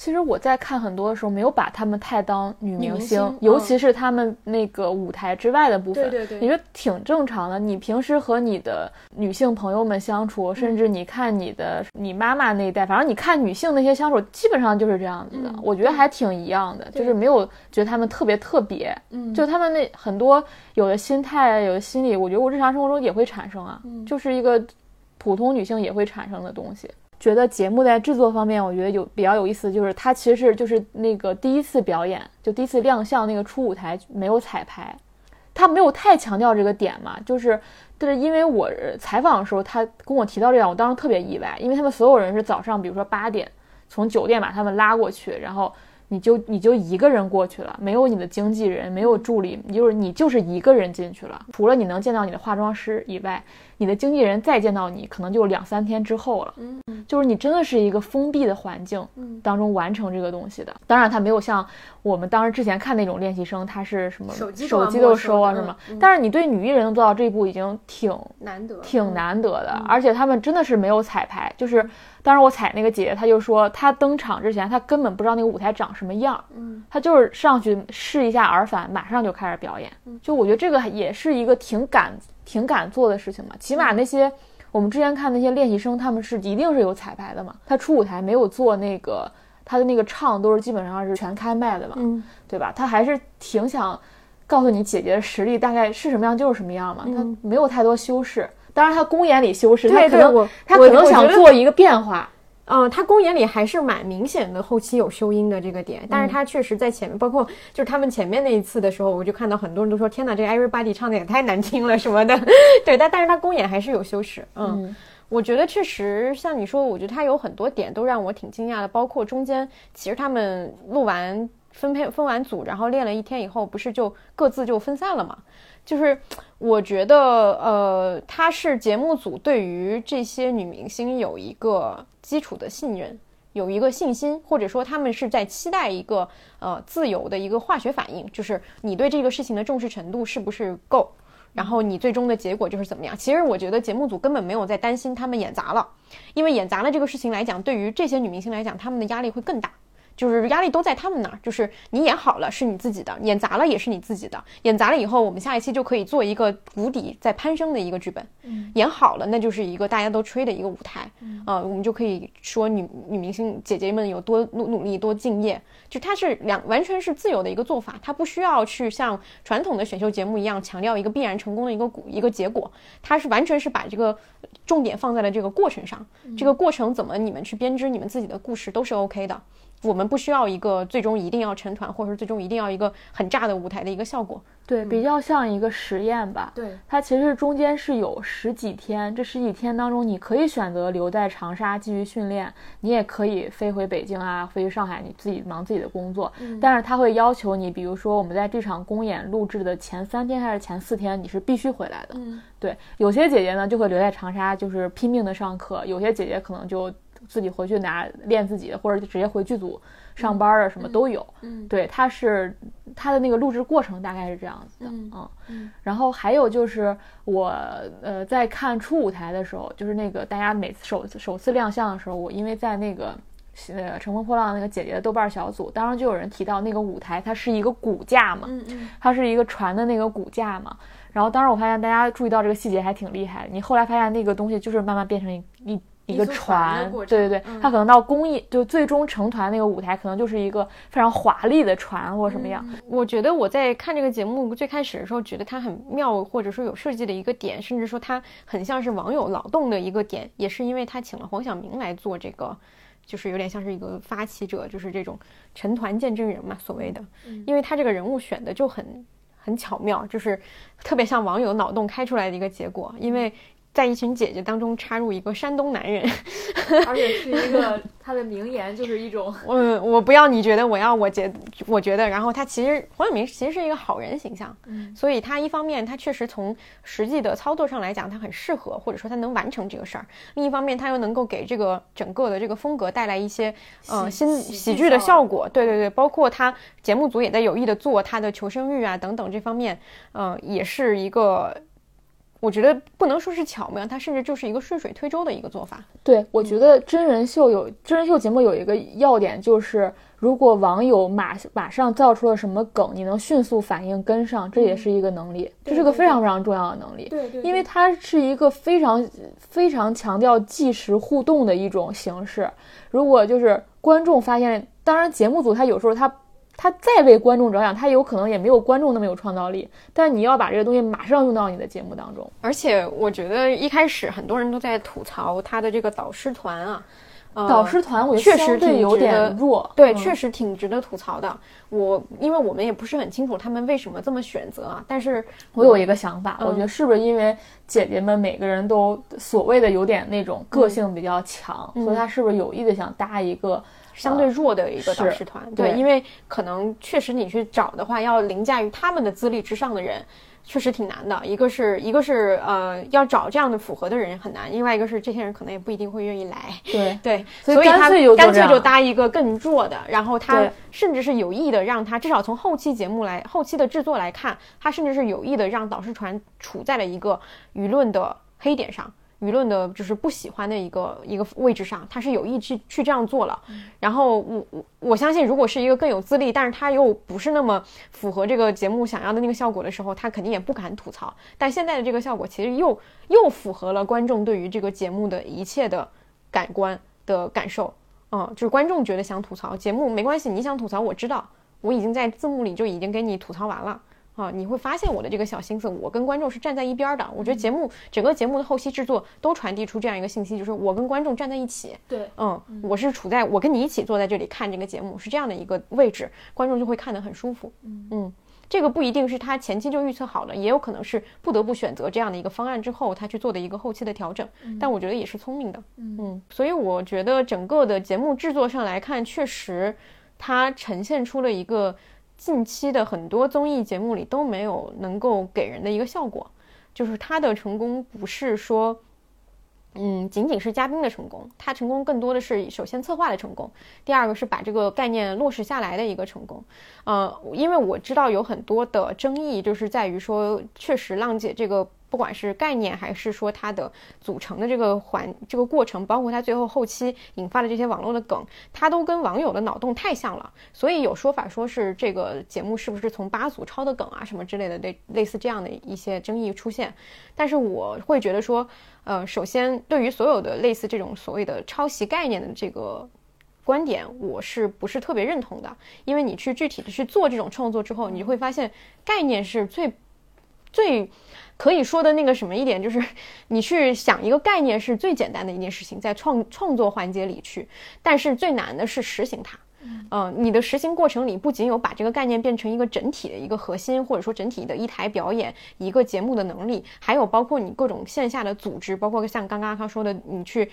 其实我在看很多的时候，没有把她们太当女明明星尤其是她们那个舞台之外的部分，对对对你说挺正常的。你平时和你的女性朋友们相处，甚至你看你的你妈妈那一代，反正你看女性那些相处，基本上就是这样子的。嗯我觉得还挺一样的，就是没有觉得她们特别特别。嗯就她们那很多有的心态、有的心理，我觉得我日常生活中也会产生啊，嗯就是一个普通女性也会产生的东西。觉得节目在制作方面，我觉得有比较有意思，就是他其实是就是那个第一次表演，就第一次亮相那个初舞台没有彩排，他没有太强调这个点嘛，(laughs) 就是但是因为我采访的时候，他跟我提到这样，我当时特别意外，因为他们所有人是早上，比如说八点从酒店把他们拉过去，然后你就你就一个人过去了，没有你的经纪人，没有助理，你就是你就是一个人进去了，除了你能见到你的化妆师以外，你的经纪人再见到你，可能就两三天之后了。嗯就是你真的是一个封闭的环境嗯当中完成这个东西的。当然，他没有像我们当时之前看那种练习生，他是什么手机都手机都收啊什么。但是你对女艺人能做到这一步，已经挺难得，挺难得的，而且他们真的是没有彩排，就是当时我踩那个姐姐，她就说她登场之前，她根本不知道那个舞台长什么样，嗯，她就是上去试一下耳返，马上就开始表演。就我觉得这个也是一个挺敢、挺敢做的事情嘛，起码那些。我们之前看那些练习生，他们是一定是有彩排的嘛。他出舞台没有做那个，他的那个唱都是基本上是全开麦的嘛，嗯对吧？他还是挺想告诉你姐姐的实力大概是什么样就是什么样嘛，他嗯没有太多修饰。当然，他公演里修饰，他可能他可能想做一个变化。嗯，他公演里还是蛮明显的，后期有修音的这个点，但是他确实在前面，包括就是他们前面那一次的时候，我就看到很多人都说，天哪，这个 Everybody 唱的也太难听了什么的，(laughs) 对，但但是他公演还是有修饰，嗯。嗯我觉得确实像你说，我觉得他有很多点都让我挺惊讶的，包括中间其实他们录完分配分完组，然后练了一天以后，不是就各自就分散了嘛？就是我觉得，呃，他是节目组对于这些女明星有一个基础的信任，有一个信心，或者说他们是在期待一个呃自由的一个化学反应，就是你对这个事情的重视程度是不是够，然后你最终的结果就是怎么样。其实我觉得节目组根本没有在担心他们演砸了，因为演砸了这个事情来讲，对于这些女明星来讲，他们的压力会更大。就是压力都在他们那儿，就是你演好了是你自己的，演砸了也是你自己的。演砸了以后，我们下一期就可以做一个谷底在攀升的一个剧本。嗯，演好了，那就是一个大家都吹的一个舞台。嗯，啊，我们就可以说女女明星姐姐们有多努努力、多敬业。就它是两完全是自由的一个做法，它不需要去像传统的选秀节目一样强调一个必然成功的一个一个结果，它是完全是把这个重点放在了这个过程上。这个过程怎么你们去编织你们自己的故事都是 OK 的。我们不需要一个最终一定要成团，或者说最终一定要一个很炸的舞台的一个效果。对，比较像一个实验吧。对，它其实中间是有十几天，这十几天当中，你可以选择留在长沙继续训练，你也可以飞回北京啊，飞去上海，你自己忙自己的工作。嗯。但是他会要求你，比如说我们在这场公演录制的前三天还是前四天，你是必须回来的。嗯。对，有些姐姐呢就会留在长沙，就是拼命的上课；有些姐姐可能就自己回去拿练自己的，或者就直接回剧组。上班啊，什么都有。嗯，对，他是他的那个录制过程大概是这样子的。嗯嗯。然后还有就是我呃在看初舞台的时候，就是那个大家每次首首次亮相的时候，我因为在那个呃乘风破浪那个姐姐的豆瓣小组，当时就有人提到那个舞台它是一个骨架嘛，嗯嗯，它是一个船的那个骨架嘛。然后当时我发现大家注意到这个细节还挺厉害。你后来发现那个东西就是慢慢变成一一。个船，对对对，它可能到公益就最终成团那个舞台，可能就是一个非常华丽的船或什么样。我觉得我在看这个节目最开始的时候，觉得它很妙，或者说有设计的一个点，甚至说它很像是网友脑洞的一个点，也是因为他请了黄晓明来做这个，就是有点像是一个发起者，就是这种成团见证人嘛，所谓的，因为他这个人物选的就很很巧妙，就是特别像网友脑洞开出来的一个结果，因为。在一群姐姐当中插入一个山东男人，(laughs) 而且是一个他的名言，就是一种嗯我不要你觉得我要我觉我觉得，然后他其实黄晓明其实是一个好人形象，嗯，所以他一方面他确实从实际的操作上来讲他很适合，或者说他能完成这个事儿，另一方面他又能够给这个整个的这个风格带来一些呃新喜剧的效果，对对对，包括他节目组也在有意的做他的求生欲啊等等这方面，嗯，也是一个。我觉得不能说是巧妙，它甚至就是一个顺水推舟的一个做法。对，我觉得真人秀有真人秀节目有一个要点，就是如果网友马马上造出了什么梗，你能迅速反应跟上，这也是一个能力，这是个非常非常重要的能力。对对，因为它是一个非常非常强调即时互动的一种形式。如果就是观众发现，当然节目组他有时候他。他再为观众着想，他有可能也没有观众那么有创造力。但你要把这个东西马上用到你的节目当中。而且我觉得一开始很多人都在吐槽他的这个导师团啊，导师团我觉得确实挺有点弱，对，确实挺值得吐槽的。我因为我们也不是很清楚他们为什么这么选择啊。但是我有一个想法，我觉得是不是因为姐姐们每个人都所谓的有点那种个性比较强，所以他是不是有意的想搭一个。相对弱的一个导师团，对，因为可能确实你去找的话，要凌驾于他们的资历之上的人，确实挺难的。一个是一个是呃，要找这样的符合的人很难；，另外一个是这些人可能也不一定会愿意来。对对，所以他干脆就搭一个更弱的，然后他甚至是有意的让他至少从后期节目来后期的制作来看，他甚至是有意的让导师团处在了一个舆论的黑点上。舆论的就是不喜欢的一个一个位置上，他是有意去去这样做了。然后我我我相信，如果是一个更有资历，但是他又不是那么符合这个节目想要的那个效果的时候，他肯定也不敢吐槽。但现在的这个效果其实又又符合了观众对于这个节目的一切的感官的感受。嗯，就是观众觉得想吐槽节目没关系，你想吐槽我知道，我已经在字幕里就已经给你吐槽完了。啊，你会发现我的这个小心思，我跟观众是站在一边的。我觉得节目整个节目的后期制作都传递出这样一个信息，就是我跟观众站在一起。对，嗯，我是处在我跟你一起坐在这里看这个节目是这样的一个位置，观众就会看得很舒服。嗯，这个不一定是他前期就预测好了，也有可能是不得不选择这样的一个方案之后，他去做的一个后期的调整。但我觉得也是聪明的。嗯，所以我觉得整个的节目制作上来看，确实它呈现出了一个。近期的很多综艺节目里都没有能够给人的一个效果，就是他的成功不是说。嗯，仅仅是嘉宾的成功，他成功更多的是首先策划的成功，第二个是把这个概念落实下来的一个成功。呃，因为我知道有很多的争议，就是在于说，确实浪姐这个。不管是概念还是说它的组成的这个环这个过程，包括它最后后期引发的这些网络的梗，它都跟网友的脑洞太像了。所以有说法说是这个节目是不是从八组抄的梗啊什么之类的，类类似这样的一些争议出现。但是我会觉得说，呃，首先对于所有的类似这种所谓的抄袭概念的这个观点，我是不是特别认同的？因为你去具体的去做这种创作之后，你就会发现概念是最最。可以说的那个什么一点，就是 (laughs) 你去想一个概念是最简单的一件事情，在创创作环节里去，但是最难的是实行它。嗯，你的实行过程里不仅有把这个概念变成一个整体的一个核心，或者说整体的一台表演、一个节目的能力，还有包括你各种线下的组织，包括像刚刚他说的，你去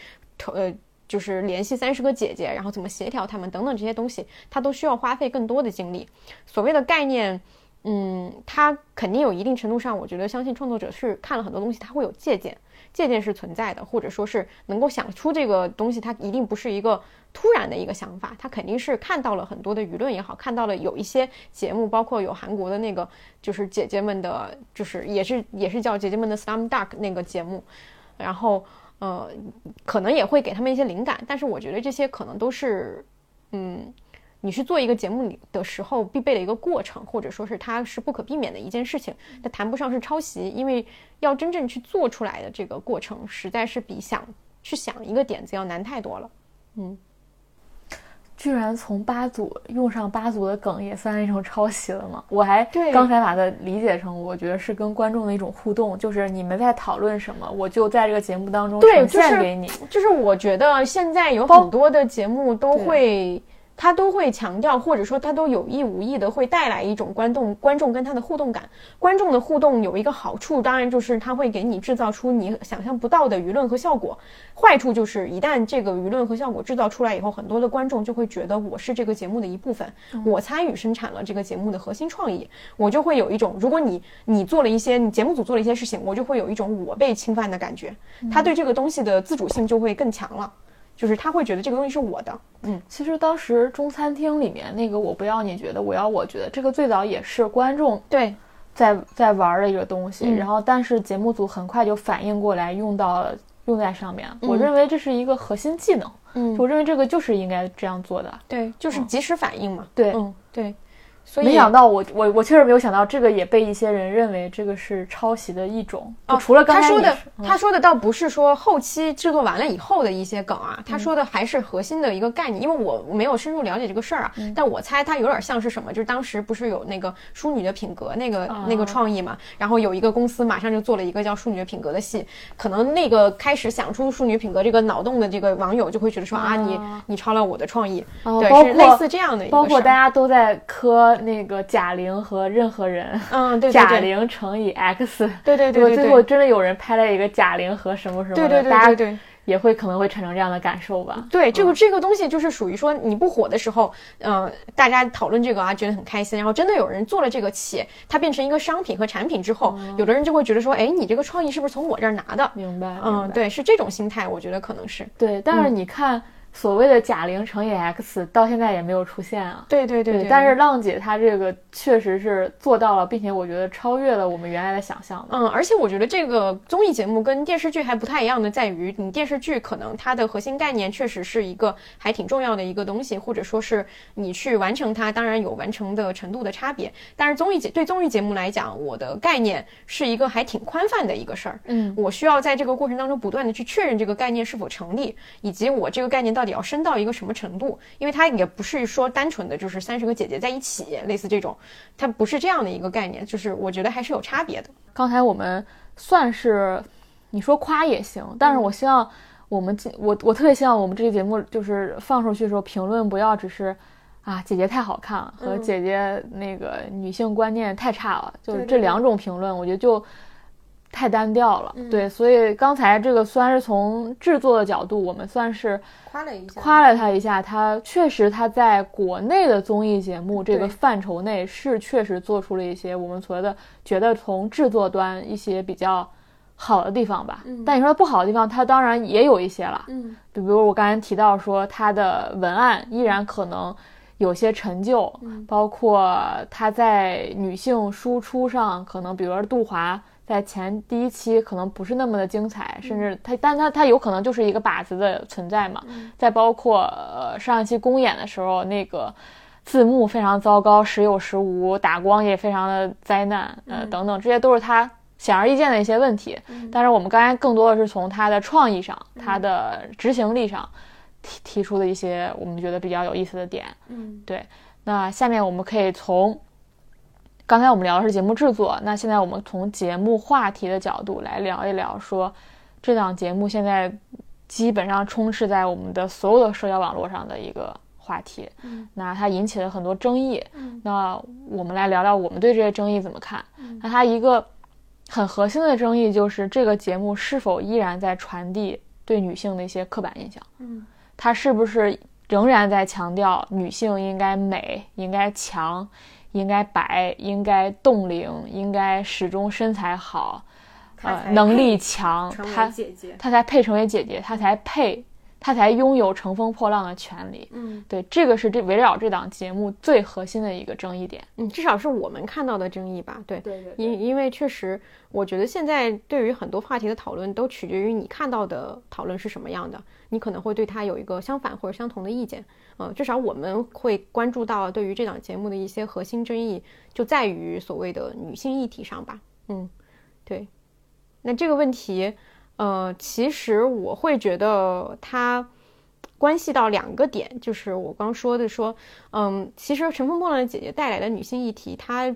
呃就是联系三十个姐姐，然后怎么协调他们等等这些东西，它都需要花费更多的精力。所谓的概念。嗯，他肯定有一定程度上，我觉得相信创作者是看了很多东西，他会有借鉴，借鉴是存在的，或者说是能够想出这个东西，他一定不是一个突然的一个想法，他肯定是看到了很多的舆论也好，看到了有一些节目，包括有韩国的那个就是姐姐们的，就是也是也是叫姐姐们的 Slam Dunk 那个节目，然后呃，可能也会给他们一些灵感，但是我觉得这些可能都是嗯。你去做一个节目里的时候必备的一个过程，或者说是它是不可避免的一件事情，它谈不上是抄袭，因为要真正去做出来的这个过程，实在是比想去想一个点子要难太多了。嗯，居然从八组用上八组的梗也算是一种抄袭了吗？我还刚才把它理解成，我觉得是跟观众的一种互动，就是你们在讨论什么，我就在这个节目当中呈现给你。就是我觉得现在有很多的节目都会。他都会强调，或者说他都有意无意的会带来一种观众观众跟他的互动感。观众的互动有一个好处，当然就是他会给你制造出你想象不到的舆论和效果。坏处就是一旦这个舆论和效果制造出来以后，很多的观众就会觉得我是这个节目的一部分，我参与生产了这个节目的核心创意，我就会有一种，如果你你做了一些你节目组做了一些事情，我就会有一种我被侵犯的感觉。他对这个东西的自主性就会更强了。就是他会觉得这个东西是我的，嗯，其实当时中餐厅里面那个我不要你觉得，我要我觉得，这个最早也是观众对。在在玩的一个东西，然后但是节目组很快就反应过来用到用在上面，我认为这是一个核心技能，嗯，我认为这个就是应该这样做的，对，就是及时反应嘛，对，嗯，对。没想到我我我确实没有想到这个也被一些人认为这个是抄袭的一种。啊除了刚才他说的，他说的倒不是说后期制作完了以后的一些梗啊，他说的还是核心的一个概念。因为我没有深入了解这个事儿啊，但我猜他有点像是什么，就是当时不是有那个淑女的品格那个那个创意嘛，然后有一个公司马上就做了一个叫淑女的品格的戏，可能那个开始想出淑女品格这个脑洞的这个网友就会觉得说啊，你你抄了我的创意，对，是类似这样的一个。包括大家都在磕。那个贾玲和任何人，嗯，对，贾玲乘以 X，对对对，最后真的有人拍了一个贾玲和什么什么，对对对对。也会可能会产生这样的感受吧？对，这个这个东西就是属于说你不火的时候，嗯，大家讨论这个啊，觉得很开心。然后真的有人做了这个企业，它变成一个商品和产品之后，有的人就会觉得说，哎，你这个创意是不是从我这儿拿的？明白？嗯，对，是这种心态，我觉得可能是对。但是你看。所谓的贾玲乘以 X 到现在也没有出现啊。对对对，但是浪姐她这个确实是做到了，并且我觉得超越了我们原来的想象。嗯，而且我觉得这个综艺节目跟电视剧还不太一样的在于，你电视剧可能它的核心概念确实是一个还挺重要的一个东西，或者说是你去完成它，当然有完成的程度的差别。但是综艺节对综艺节目来讲，我的概念是一个还挺宽泛的一个事儿。嗯，我需要在这个过程当中不断的去确认这个概念是否成立，以及我这个概念到底。也要深到一个什么程度？因为它也不是说单纯的就是三十个姐姐在一起，类似这种，它不是这样的一个概念。就是我觉得还是有差别的。刚才我们算是你说夸也行，但是我希望我们我我特别希望我们这期节目就是放出去的时候，评论不要只是啊姐姐太好看了和姐姐那个女性观念太差了，就是这两种评论，我觉得就。太单调了。嗯对，所以刚才这个虽然是从制作的角度，我们算是夸了一下，夸了他一下，他确实他在国内的综艺节目这个范畴内是确实做出了一些我们所谓的觉得从制作端一些比较好的地方吧。嗯但你说不好的地方，他当然也有一些了。嗯就比如我刚才提到说，他的文案依然可能有些陈旧，嗯包括他在女性输出上，可能比如说杜华在前第一期可能不是那么的精彩，甚至他，但他他有可能就是一个靶子的存在嘛。再包括呃上一期公演的时候，那个字幕非常糟糕，时有时无，打光也非常的灾难，呃等等，这些都是他。显而易见的一些问题，但是我们刚才更多的是从他的创意上、他的执行力上提提出的一些我们觉得比较有意思的点。嗯对，那下面我们可以从刚才我们聊的是节目制作，那现在我们从节目话题的角度来聊一聊，说这档节目现在基本上充斥在我们的所有的社交网络上的一个话题。嗯那它引起了很多争议。嗯那我们来聊聊我们对这些争议怎么看。嗯那它一个很核心的争议就是这个节目是否依然在传递对女性的一些刻板印象。嗯它是不是仍然在强调女性应该美、应该强、应该白、应该冻龄、应该始终身材好，呃，能力强，她她才配成为姐姐，她才配，她才拥有乘风破浪的权利。嗯对，这个是这围绕这档节目最核心的一个争议点。嗯，至少是我们看到的争议吧，对。对对因因为确实，我觉得现在对于很多话题的讨论都取决于你看到的讨论是什么样的，你可能会对它有一个相反或者相同的意见。呃，至少我们会关注到对于这档节目的一些核心争议，就在于所谓的女性议题上吧。嗯，对。那这个问题，呃，其实我会觉得它关系到两个点，就是我刚说的说，嗯，其实《乘风破浪的姐姐》带来的女性议题，它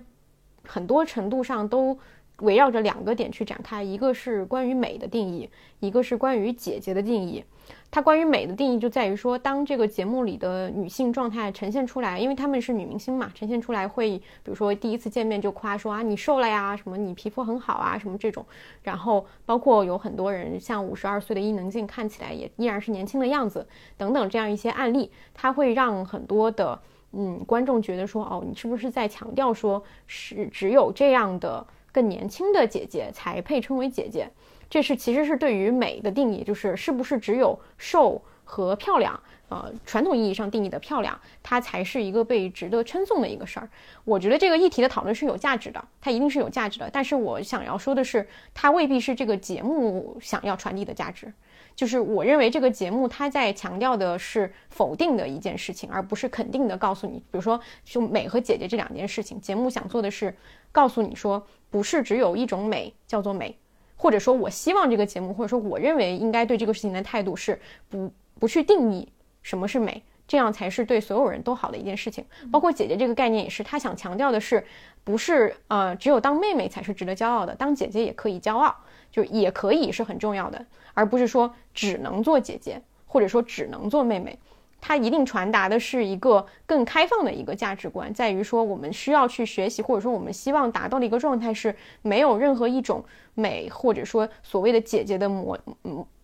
很多程度上都围绕着两个点去展开，一个是关于美的定义，一个是关于姐姐的定义。它关于美的定义就在于说，当这个节目里的女性状态呈现出来，因为她们是女明星嘛，呈现出来会，比如说第一次见面就夸说啊你瘦了呀，什么你皮肤很好啊，什么这种，然后包括有很多人像五十二岁的伊能静看起来也依然是年轻的样子，等等这样一些案例，它会让很多的嗯观众觉得说，哦，你是不是在强调说是只有这样的更年轻的姐姐才配称为姐姐？这是其实是对于美的定义，就是是不是只有瘦和漂亮，呃，传统意义上定义的漂亮，它才是一个被值得称颂的一个事儿。我觉得这个议题的讨论是有价值的，它一定是有价值的。但是我想要说的是，它未必是这个节目想要传递的价值。就是我认为这个节目它在强调的是否定的一件事情，而不是肯定的告诉你，比如说就美和姐姐这两件事情，节目想做的是告诉你说，不是只有一种美叫做美。或者说我希望这个节目，或者说我认为应该对这个事情的态度是不不去定义什么是美，这样才是对所有人都好的一件事情。包括姐姐这个概念也是，她想强调的是，不是呃只有当妹妹才是值得骄傲的，当姐姐也可以骄傲，就也可以是很重要的，而不是说只能做姐姐，或者说只能做妹妹。它一定传达的是一个更开放的一个价值观，在于说我们需要去学习，或者说我们希望达到的一个状态是没有任何一种美，或者说所谓的姐姐的模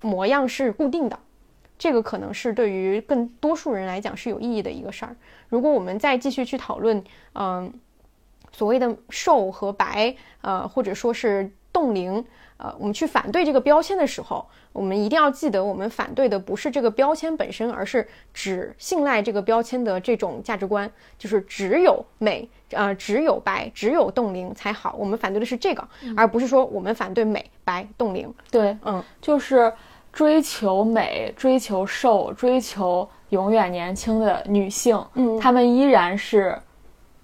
模样是固定的。这个可能是对于更多数人来讲是有意义的一个事儿。如果我们再继续去讨论，嗯，所谓的瘦和白，呃，或者说是冻龄，呃，我们去反对这个标签的时候，我们一定要记得，我们反对的不是这个标签本身，而是只信赖这个标签的这种价值观，就是只有美，呃，只有白，只有冻龄才好。我们反对的是这个，而不是说我们反对美白冻龄。对，嗯，就是追求美、追求瘦、追求永远年轻的女性，嗯她们依然是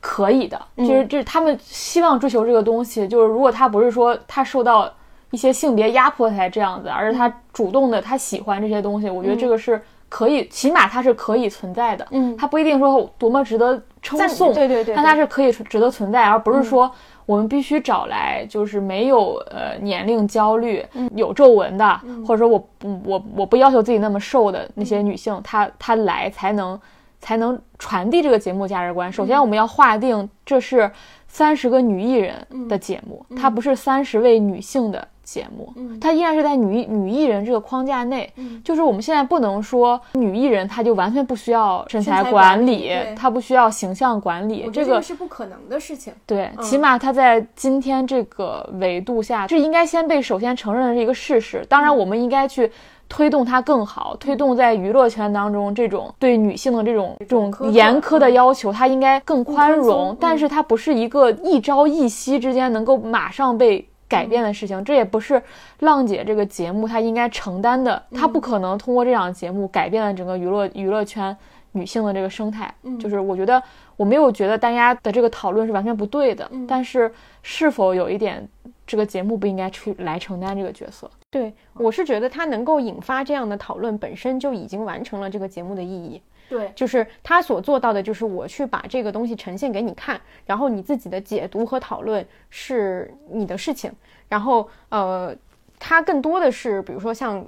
可以的。就是这，她们希望追求这个东西，就是如果她不是说她受到一些性别压迫才这样子，而是他主动的，他喜欢这些东西，我觉得这个是可以，起码它是可以存在的。嗯。它不一定说多么值得称赞颂，对对对但它是可以值得存在，而不是说我们必须找来就是没有呃年龄焦虑、有皱纹的，或者说我不我我不要求自己那么瘦的那些女性，她她来才能才能传递这个节目价值观。首先，我们要划定这是三十个女艺人的节目，它不是三十位女性的节目，嗯它依然是在女女艺人这个框架内。嗯就是我们现在不能说女艺人她就完全不需要身材管管理她不需要形象管理，这个是不可能的事情。对，嗯起码她在今天这个维度下，是应该先被首先承认的是一个事实。当嗯然，我们应该去推动它更好，推动在娱乐圈当中这种对女性的这种这种严苛的嗯要求，它应该更宽容。但嗯是它不是一个一朝一夕之间能够马上被。改变的事情，这也不是浪姐这个节目她应该承担的，她不可能通过这档节目改变了整个娱乐娱乐圈女性的这个生态。就是我觉得我没有觉得大家的这个讨论是完全不对的，但是是否有一点这个节目不应该去来承担这个角色？对，我是觉得它能够引发这样的讨论，本身就已经完成了这个节目的意义。对，就是他所做到的，就是我去把这个东西呈现给你看，然后你自己的解读和讨论是你的事情。然后，呃，他更多的是，比如说像。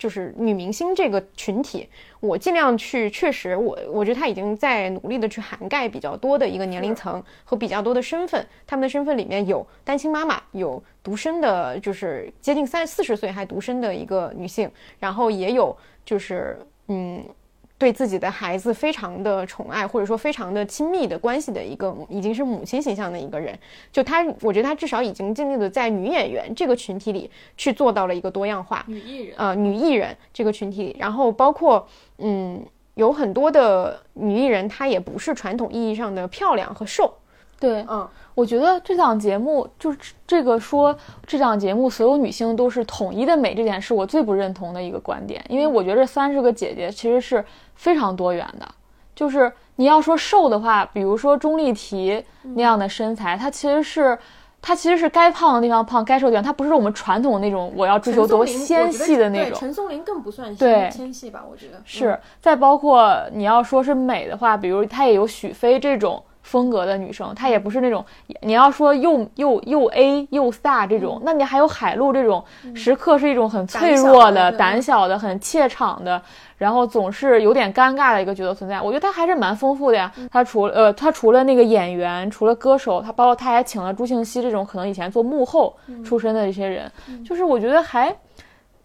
就是女明星这个群体，我尽量去，确实我我觉得他已经在努力的去涵盖比较多的一个年龄层和比较多的身份。他们的身份里面有单亲妈妈，有独生的，就是接近三四十岁还独生的一个女性，然后也有就是嗯。对自己的孩子非常的宠爱，或者说非常的亲密的关系的一个，已经是母亲形象的一个人。就她，我觉得她至少已经尽力的在女演员这个群体里去做到了一个多样化。女艺人呃，女艺人这个群体里，然后包括嗯，有很多的女艺人，她也不是传统意义上的漂亮和瘦。对，嗯，我觉得这档节目就是这个说这档节目所有女性都是统一的美，这点是我最不认同的一个观点，因为我觉得三十个姐姐其实是非常多元的。就是你要说瘦的话，比如说钟丽缇那样的身材，她其实是她其实是该胖的地方胖，该瘦的地方，她不是我们传统那种我要追求多纤细的那种。陈松伶更不算对纤细吧？我觉得是，再包括你要说是美的话，比如她也有许飞这种。风格的女生，她也不是那种你要说又又又 A 又飒这种，那你还有海陆这种，时刻是一种很脆弱的、胆小的、很怯场的，然后总是有点尴尬的一个角色存在。我觉得她还是蛮丰富的呀。她除了呃，她除了那个演员，除了歌手，她包括她还请了朱庆熙这种可能以前做幕后出身的一些人，就是我觉得还。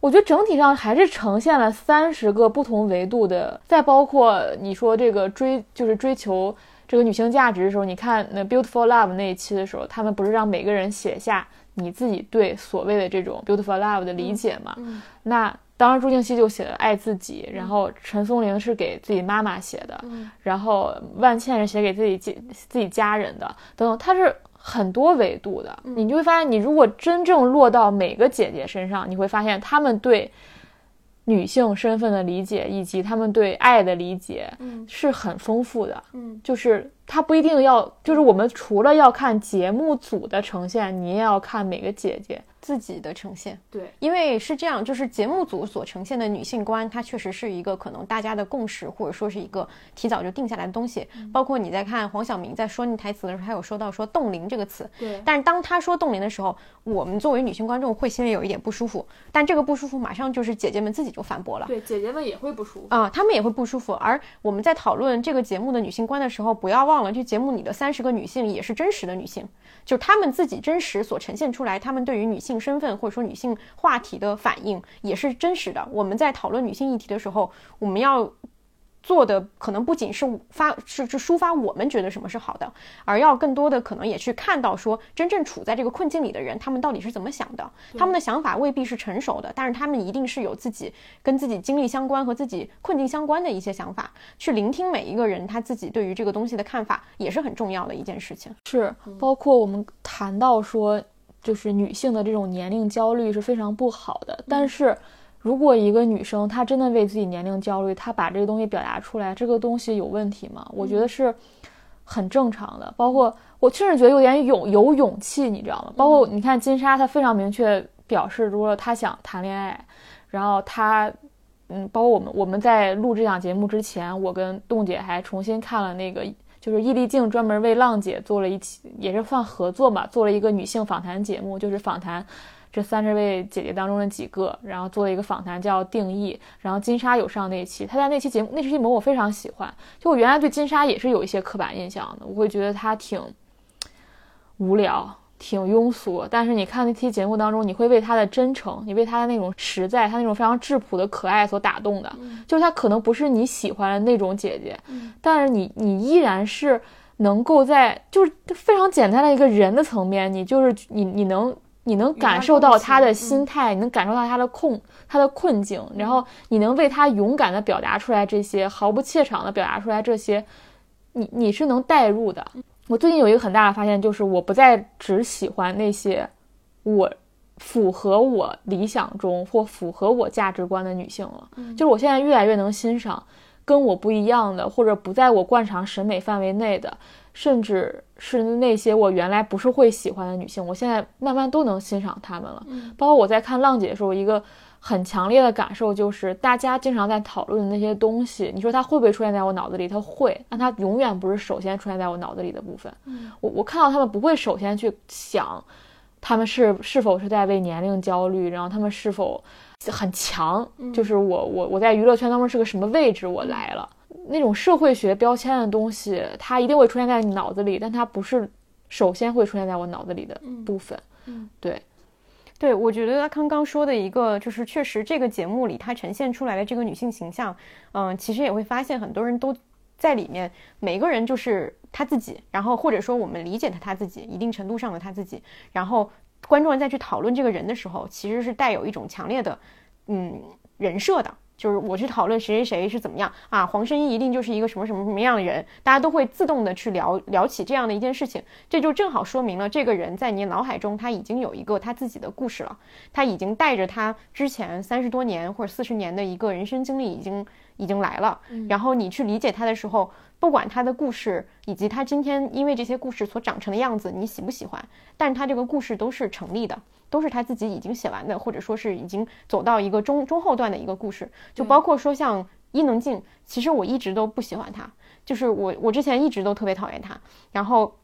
我觉得整体上还是呈现了三十个不同维度的，再包括你说这个追就是追求这个女性价值的时候，你看那《Beautiful Love》那一期的时候，他们不是让每个人写下你自己对所谓的这种 Beautiful Love 的理解吗？嗯、那当然朱静熙就写了爱自己，然后陈松伶是给自己妈妈写的，嗯、然后万茜是写给自己自己家人的，等等，他是。很多维度的，你就会发现，你如果真正落到每个姐姐身上，你会发现她们对女性身份的理解以及她们对爱的理解，嗯，是很丰富的。嗯，就是她不一定要，就是我们除了要看节目组的呈现，你也要看每个姐姐自己的呈现。对，因为是这样，就是节目组所呈现的女性观，它确实是一个可能大家的共识，或者说是一个提早就定下来的东西。嗯包括你在看黄晓明在说那台词的时候，他有说到说“冻龄”这个词。对。但是当他说“冻龄”的时候，我们作为女性观众会心里有一点不舒服。但这个不舒服马上就是姐姐们自己就反驳了。对，姐姐们也会不舒服啊，她们也会不舒服。而我们在讨论这个节目的女性观的时候，不要忘了，这节目里的三十个女性也是真实的女性，就是她们自己真实所呈现出来，她们对于女性身份或者说女性话题的反应也是真实的。我们在讨论女性议题的时候，我们要做的可能不仅是发是是抒发我们觉得什么是好的，而要更多的可能也去看到说真正处在这个困境里的人，他们到底是怎么想的。他们的想法未必是成熟的，但是他们一定是有自己跟自己经历相关和自己困境相关的一些想法。去聆听每一个人他自己对于这个东西的看法，也是很重要的一件事情。是，包括我们谈到说，就是女性的这种年龄焦虑是非常不好的，但是。如果一个女生她真的为自己年龄焦虑，她把这个东西表达出来，这个东西有问题吗？我觉得是很正常的。包括我确实觉得有点勇有勇气，你知道吗？包括你看金莎，她非常明确表示，如果她想谈恋爱，然后她，嗯，包括我们我们在录这档节目之前，我跟冻姐还重新看了那个，就是易立竞专门为浪姐做了一期，也是算合作嘛，做了一个女性访谈节目，就是访谈。这三十位姐姐当中的几个，然后做了一个访谈，叫《定义》。然后金莎有上那一期，她在那期节目那期节目我非常喜欢。就我原来对金莎也是有一些刻板印象的，我会觉得她挺无聊，挺庸俗，但是你看那期节目当中，你会为他的真诚，你为他的那种实在，他那种非常质朴的可爱所打动的。就是他可能不是你喜欢的那种姐姐，但是你你依然是能够在就是非常简单的一个人的层面，你就是你你能你能感受到他的心态，你能感受到他的困他的困境，然后你能为他勇敢的表达出来这些，毫不怯场的表达出来这些，你你是能代入的。我最近有一个很大的发现，就是我不再只喜欢那些我符合我理想中或符合我价值观的女性了。就是我现在越来越能欣赏跟我不一样的，或者不在我惯常审美范围内的，甚至是那些我原来不是会喜欢的女性，我现在慢慢都能欣赏她们了。包括我在看浪姐的时候，一个。很强烈的感受就是，大家经常在讨论的那些东西，你说它会不会出现在我脑子里？它会，但它永远不是首先出现在我脑子里的部分。我我看到他们不会首先去想，他们是是否是在为年龄焦虑，然后他们是否很强，就是我我我在娱乐圈当中是个什么位置？我来了，那种社会学标签的东西，它一定会出现在你脑子里，但它不是首先会出现在我脑子里的部分。嗯，对。对，我觉得他刚刚说的一个，就是确实这个节目里他呈现出来的这个女性形象，嗯，其实也会发现很多人都在里面，每个人就是他自己，然后或者说我们理解的他自己，一定程度上的他自己，然后观众再去讨论这个人的时候，其实是带有一种强烈的，嗯，人设的。就是我去讨论谁谁谁是怎么样啊，黄圣依一定就是一个什么什么什么样的人，大家都会自动的去聊聊起这样的一件事情，这就正好说明了这个人在你脑海中他已经有一个他自己的故事了，他已经带着他之前三十多年或者四十年的一个人生经历已经已经来了，然后你去理解他的时候，不管他的故事以及他今天因为这些故事所长成的样子你喜不喜欢，但是他这个故事都是成立的。都是他自己已经写完的，或者说是已经走到一个中中后段的一个故事，就包括说像伊能静，其实我一直都不喜欢他，就是我我之前一直都特别讨厌他，然后。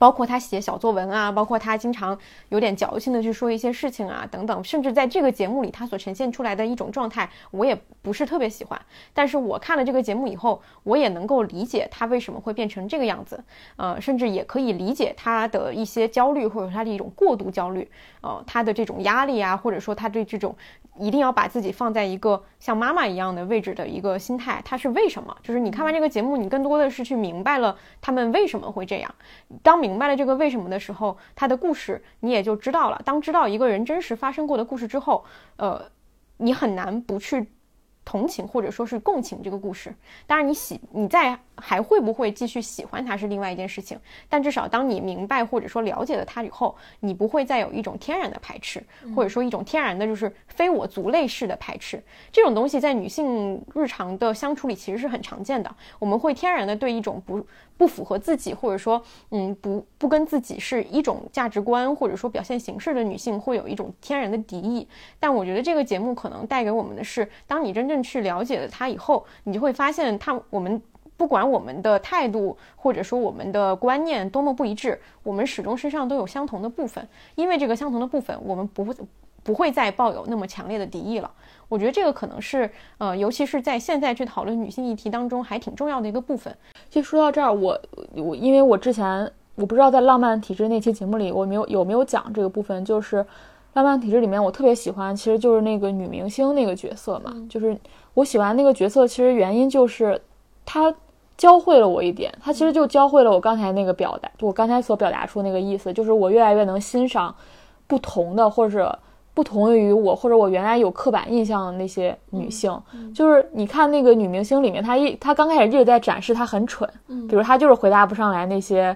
包括他写小作文啊，包括他经常有点矫情的去说一些事情啊，等等，甚至在这个节目里他所呈现出来的一种状态，我也不是特别喜欢。但是我看了这个节目以后，我也能够理解他为什么会变成这个样子，呃，甚至也可以理解他的一些焦虑，或者他的一种过度焦虑，呃，他的这种压力啊，或者说他对这种一定要把自己放在一个像妈妈一样的位置的一个心态，他是为什么？就是你看完这个节目，你更多的是去明白了他们为什么会这样。当明明白了这个为什么的时候，他的故事你也就知道了。当知道一个人真实发生过的故事之后，呃，你很难不去。同情或者说是共情这个故事，当然你喜你在还会不会继续喜欢他是另外一件事情，但至少当你明白或者说了解了他以后，你不会再有一种天然的排斥，或者说一种天然的就是非我族类式的排斥。这种东西在女性日常的相处里其实是很常见的，我们会天然的对一种不不符合自己或者说嗯不不跟自己是一种价值观或者说表现形式的女性会有一种天然的敌意。但我觉得这个节目可能带给我们的是，当你真正去了解了他以后，你就会发现他我们不管我们的态度或者说我们的观念多么不一致，我们始终身上都有相同的部分。因为这个相同的部分，我们不会不会再抱有那么强烈的敌意了。我觉得这个可能是呃，尤其是在现在去讨论女性议题当中还挺重要的一个部分。就说到这儿，我我因为我之前我不知道在浪漫体质那期节目里我没有有没有讲这个部分，就是。浪漫体质里面，我特别喜欢，其实就是那个女明星那个角色嘛。就是我喜欢那个角色，其实原因就是她教会了我一点，他其实就教会了我刚才那个表达，我刚才所表达出那个意思，就是我越来越能欣赏不同的或者不同于我或者我原来有刻板印象的那些女性。就是你看那个女明星里面，她一她刚开始一直在展示她很蠢，比如她就是回答不上来那些。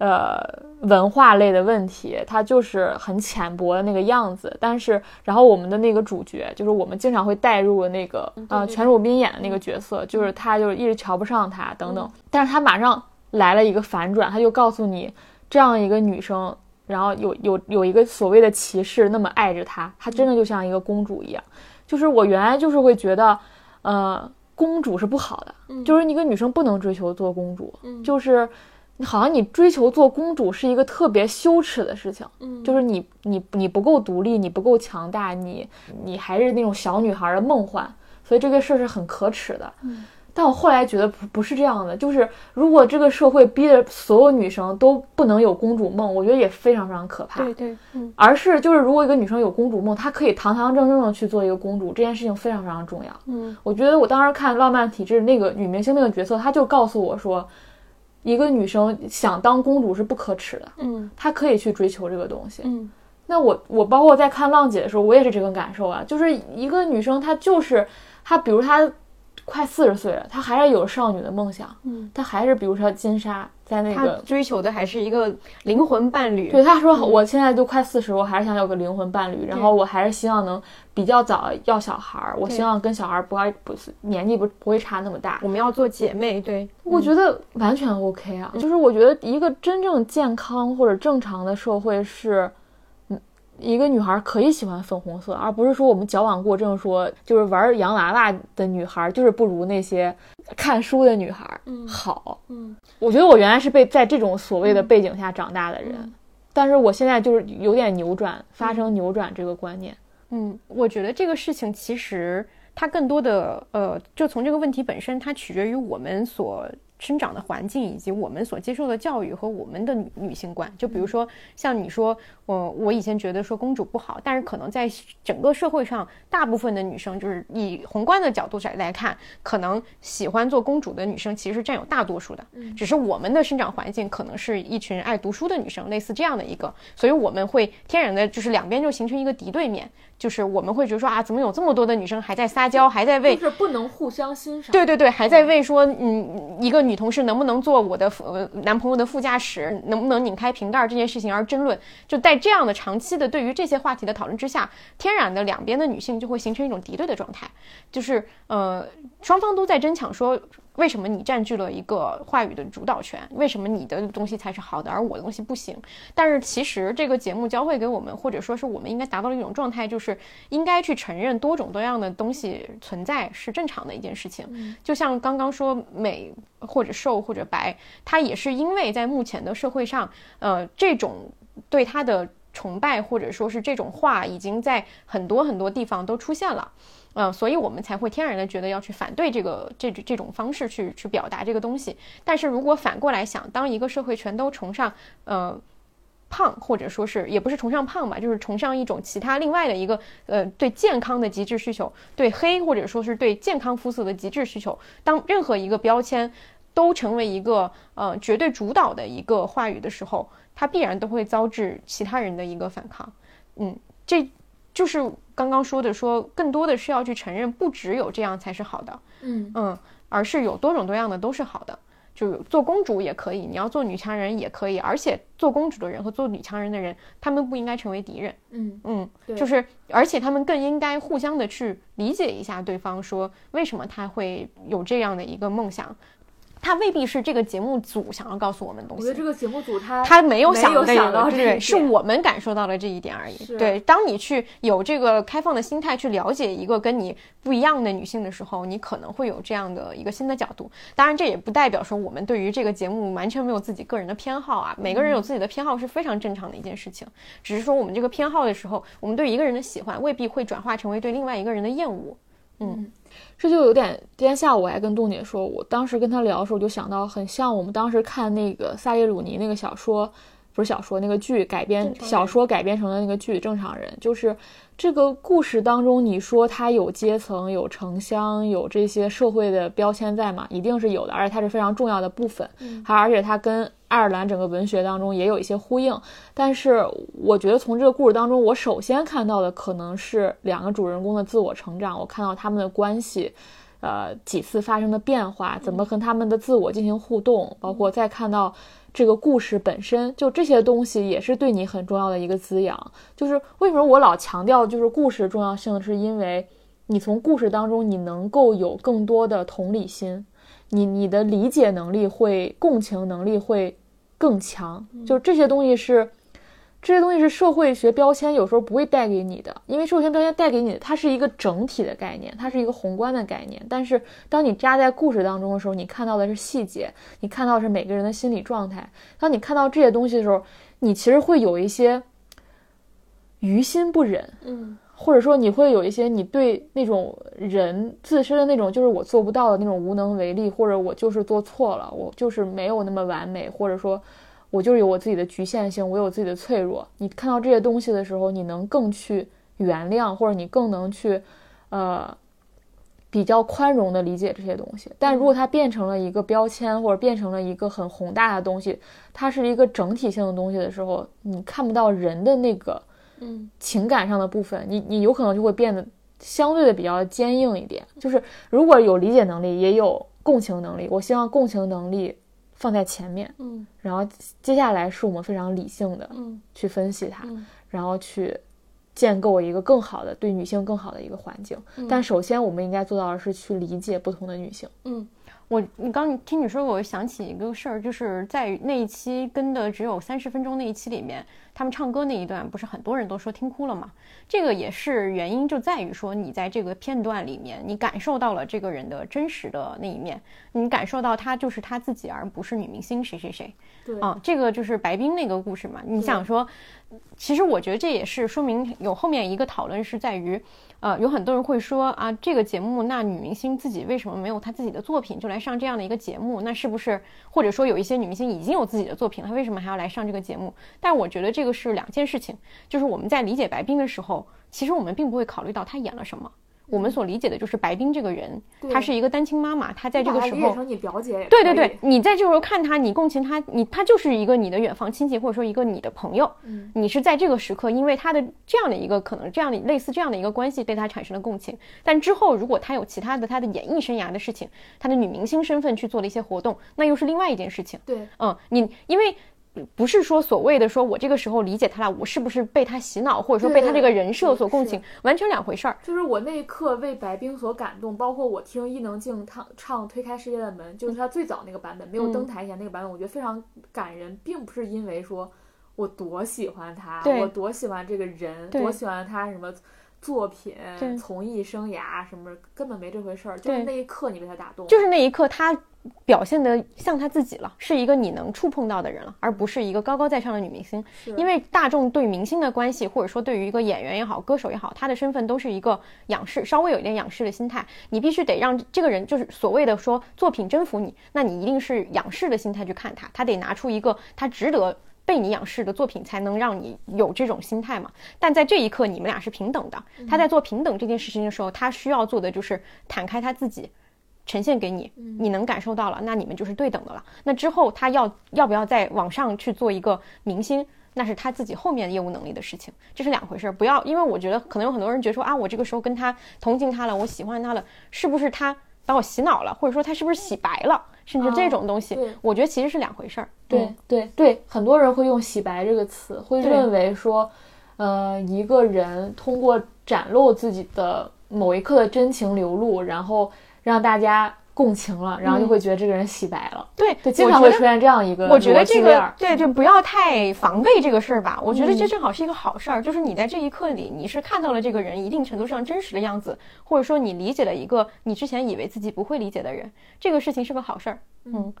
呃，文化类的问题，它就是很浅薄的那个样子。但是，然后我们的那个主角，就是我们经常会带入的那个呃，全汝彬演的那个角色，就是他，就是一直瞧不上他等等。但是他马上来了一个反转，他就告诉你，这样一个女生，然后有有有一个所谓的骑士那么爱着她，她真的就像一个公主一样。就是我原来就是会觉得，呃，公主是不好的，就是一个女生不能追求做公主，就是。好像你追求做公主是一个特别羞耻的事情，嗯，就是你你你不够独立，你不够强大，你你还是那种小女孩的梦幻，所以这个事儿是很可耻的。嗯，但我后来觉得不不是这样的，就是如果这个社会逼着所有女生都不能有公主梦，我觉得也非常非常可怕。对对，嗯而是就是如果一个女生有公主梦，她可以堂堂正正的去做一个公主，这件事情非常非常重要。嗯我觉得我当时看《浪漫体质》那个女明星那个角色，她就告诉我说，一个女生想当公主是不可耻的，嗯她可以去追求这个东西。嗯那我我包括在看浪姐的时候，我也是这个感受啊，就是一个女生她就是她，比如她快四十岁了，她还是有少女的梦想，嗯，她还是比如说金莎在那他个。追求的还是一个灵魂伴侣。对，她说我现在都快四十，我还是想有个灵魂伴侣，然后我还是希望能比较早要小孩儿，我希望跟小孩儿不要不是年纪不不会差那么大。我们要做姐妹，对，我觉得完全 OK 啊，就是我觉得一个真正健康或者正常的社会是，嗯，一个女孩可以喜欢粉红色，而不是说我们矫枉过正说就是玩洋娃娃的女孩就是不如那些看书的女孩好。嗯我觉得我原来是被在这种所谓的背景下长大的人，但是我现在就是有点扭转，发生扭转这个观念。嗯，我觉得这个事情其实它更多的呃，就从这个问题本身，它取决于我们所生长的环境以及我们所接受的教育和我们的女女性观。就比如说像你说，我我以前觉得说公主不好，但是可能在整个社会上，大部分的女生就是以宏观的角度来来看，可能喜欢做公主的女生其实占有大多数的。只是我们的生长环境可能是一群爱读书的女生，类似这样的一个，所以我们会天然的就是两边就形成一个敌对面，就是我们会觉得说啊，怎么有这么多的女生还在撒娇，还在为就是不能互相欣赏。对对对，还在为说，嗯，一个女同事能不能坐我的副呃男朋友的副驾驶，能不能拧开瓶盖这件事情而争论。就在这样的长期的对于这些话题的讨论之下，天然的两边的女性就会形成一种敌对的状态，就是呃双方都在争抢说。为什么你占据了一个话语的主导权？为什么你的东西才是好的，而我的东西不行？但是其实这个节目教会给我们，或者说是我们应该达到的一种状态，就是应该去承认多种多样的东西存在是正常的一件事情。就像刚刚说美或者瘦或者白，它也是因为在目前的社会上，呃，这种对它的崇拜或者说是这种话，已经在很多很多地方都出现了。嗯，所以我们才会天然的觉得要去反对这个这这种方式去去表达这个东西。但是如果反过来想，当一个社会全都崇尚呃胖，或者说是也不是崇尚胖吧，就是崇尚一种其他另外的一个呃对健康的极致需求，对黑或者说是对健康肤色的极致需求，当任何一个标签都成为一个呃绝对主导的一个话语的时候，它必然都会遭致其他人的一个反抗。嗯，这就是刚刚说的说，更多的是要去承认，不只有这样才是好的，嗯嗯，而是有多种多样的都是好的。就做公主也可以，你要做女强人也可以，而且做公主的人和做女强人的人，他们不应该成为敌人。嗯嗯，就是，而且他们更应该互相的去理解一下对方，说为什么他会有这样的一个梦想，他未必是这个节目组想要告诉我们东西。我觉得这个节目组他他没有想没有，想到这对，是我们感受到了这一点而已。对，当你去有这个开放的心态去了解一个跟你不一样的女性的时候，你可能会有这样的一个新的角度。当然，这也不代表说我们对于这个节目完全没有自己个人的偏好啊。每个人有自己的偏好是非常正常的一件事情，只是说我们这个偏好的时候，我们对一个人的喜欢未必会转化成为对另外一个人的厌恶。这就有点，今天下午我还跟栋姐说，我当时跟她聊的时候，我就想到很像我们当时看那个萨列鲁尼那个小说，不是小说，那个剧改编小说改编成的那个剧《正常人》，就是这个故事当中，你说它有阶层、有城乡、有这些社会的标签在嘛，一定是有的，而且它是非常重要的部分，还而且它跟爱尔兰整个文学当中也有一些呼应。但是我觉得从这个故事当中，我首先看到的可能是两个主人公的自我成长，我看到他们的关系。呃，几次发生的变化，怎么和他们的自我进行互动，包括再看到这个故事本身，就这些东西也是对你很重要的一个滋养。就是为什么我老强调就是故事重要性，是因为你从故事当中你能够有更多的同理心，你你的理解能力会，共情能力会更强。就是这些东西是。这些东西是社会学标签有时候不会带给你的，因为社会学标签带给你的，它是一个整体的概念，它是一个宏观的概念。但是当你扎在故事当中的时候，你看到的是细节，你看到的是每个人的心理状态。当你看到这些东西的时候，你其实会有一些于心不忍，嗯，或者说你会有一些你对那种人自身的那种就是我做不到的那种无能为力，或者我就是做错了，我就是没有那么完美，或者说我就是有我自己的局限性，我有自己的脆弱。你看到这些东西的时候，你能更去原谅，或者你更能去，呃。比较宽容的理解这些东西，但如果它变成了一个标签，或者变成了一个很宏大的东西，它是一个整体性的东西的时候，你看不到人的那个，嗯，情感上的部分，你你有可能就会变得相对的比较坚硬一点。就是如果有理解能力，也有共情能力，我希望共情能力放在前面，嗯，然后接下来是我们非常理性的，嗯，去分析它，嗯然后去。建构一个更好的对女性更好的一个环境，但首先我们应该做到的是去理解不同的女性。嗯，我你刚听你说，我想起一个事儿，就是在那一期跟的只有三十分钟那一期里面，他们唱歌那一段，不是很多人都说听哭了吗？这个也是原因，就在于说你在这个片段里面，你感受到了这个人的真实的那一面，你感受到他就是他自己，而不是女明星谁谁谁。对啊，这个就是白冰那个故事嘛。你想说，其实我觉得这也是说明有后面一个讨论是在于，呃，有很多人会说啊，这个节目那女明星自己为什么没有她自己的作品就来上这样的一个节目？那是不是或者说有一些女明星已经有自己的作品，她为什么还要来上这个节目？但我觉得这个是两件事情，就是我们在理解白冰的时候，其实我们并不会考虑到她演了什么。我们所理解的就是白冰这个人，她是一个单亲妈妈，她在这个时候，成你表姐，对对对，你在这个时候看她，你共情她，你她就是一个你的远房亲戚，或者说一个你的朋友，嗯，你是在这个时刻，因为她的这样的一个可能这样的类似这样的一个关系，对她产生了共情。但之后如果她有其他的她的演艺生涯的事情，她的女明星身份去做了一些活动，那又是另外一件事情。对，嗯，你因为。不是说所谓的说我这个时候理解他俩，我是不是被他洗脑，或者说被他这个人设所共情，完全两回事儿。就是我那一刻为白冰所感动，包括我听伊能静唱唱《推开世界的门》，就是他最早那个版本，没有登台前那个版本，我觉得非常感人，并不是因为说我多喜欢他，我多喜欢这个人，多喜欢他什么作品、从艺生涯什么，根本没这回事儿。就是那一刻你被他打动，就是那一刻他。表现的像他自己了，是一个你能触碰到的人了，而不是一个高高在上的女明星。因为大众对明星的关系，或者说对于一个演员也好，歌手也好，他的身份都是一个仰视，稍微有一点仰视的心态。你必须得让这个人，就是所谓的说作品征服你，那你一定是仰视的心态去看他，他得拿出一个他值得被你仰视的作品，才能让你有这种心态嘛。但在这一刻，你们俩是平等的。他在做平等这件事情的时候，他需要做的就是坦开他自己。呈现给你，你能感受到了，那你们就是对等的了。那之后他要要不要再往上去做一个明星，那是他自己后面业务能力的事情，这是两回事儿。不要，因为我觉得可能有很多人觉得说啊，我这个时候跟他同情他了，我喜欢他了，是不是他把我洗脑了，或者说他是不是洗白了，甚至这种东西，我觉得其实是两回事儿。对对对，很多人会用洗白这个词，会认为说，呃，一个人通过展露自己的某一刻的真情流露，然后。让大家共情了，然后就会觉得这个人洗白了。对，对，经常会出现这样一个。我觉得这个对，就不要太防备这个事儿吧。我觉得这正好是一个好事儿，就是你在这一刻里，你是看到了这个人一定程度上真实的样子，或者说你理解了一个你之前以为自己不会理解的人，这个事情是个好事儿。嗯。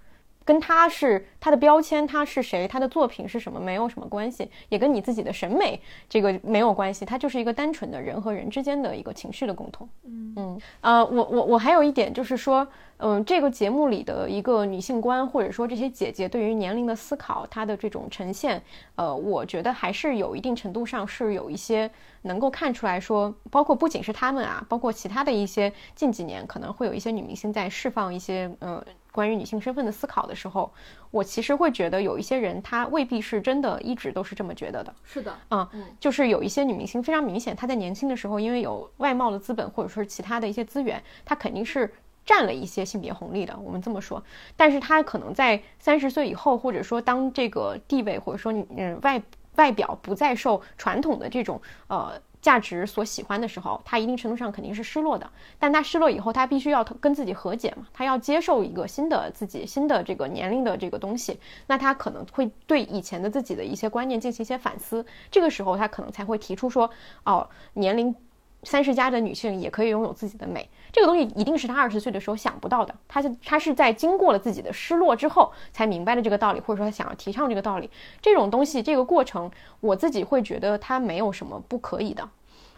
跟他是他的标签，他是谁，他的作品是什么，没有什么关系，也跟你自己的审美这个没有关系。他就是一个单纯的人和人之间的一个情绪的共通。嗯嗯呃，我我我还有一点就是说，嗯，这个节目里的一个女性观，或者说这些姐姐对于年龄的思考，她的这种呈现，呃，我觉得还是有一定程度上是有一些能够看出来说，包括不仅是她们啊，包括其他的一些近几年可能会有一些女明星在释放一些，嗯。关于女性身份的思考的时候，我其实会觉得有一些人他未必是真的一直都是这么觉得的。是的，嗯，就是有一些女明星非常明显，她在年轻的时候因为有外貌的资本或者说其他的一些资源，她肯定是占了一些性别红利的。我们这么说，但是她可能在三十岁以后，或者说当这个地位或者说嗯外外表不再受传统的这种呃。价值所喜欢的时候，他一定程度上肯定是失落的。但他失落以后，他必须要跟自己和解嘛，他要接受一个新的自己、新的这个年龄的这个东西。那他可能会对以前的自己的一些观念进行一些反思。这个时候，他可能才会提出说：“哦，年龄三十加的女性也可以拥有自己的美。”这个东西一定是她二十岁的时候想不到的。她是她是在经过了自己的失落之后，才明白了这个道理，或者说她想要提倡这个道理。这种东西，这个过程，我自己会觉得它没有什么不可以的。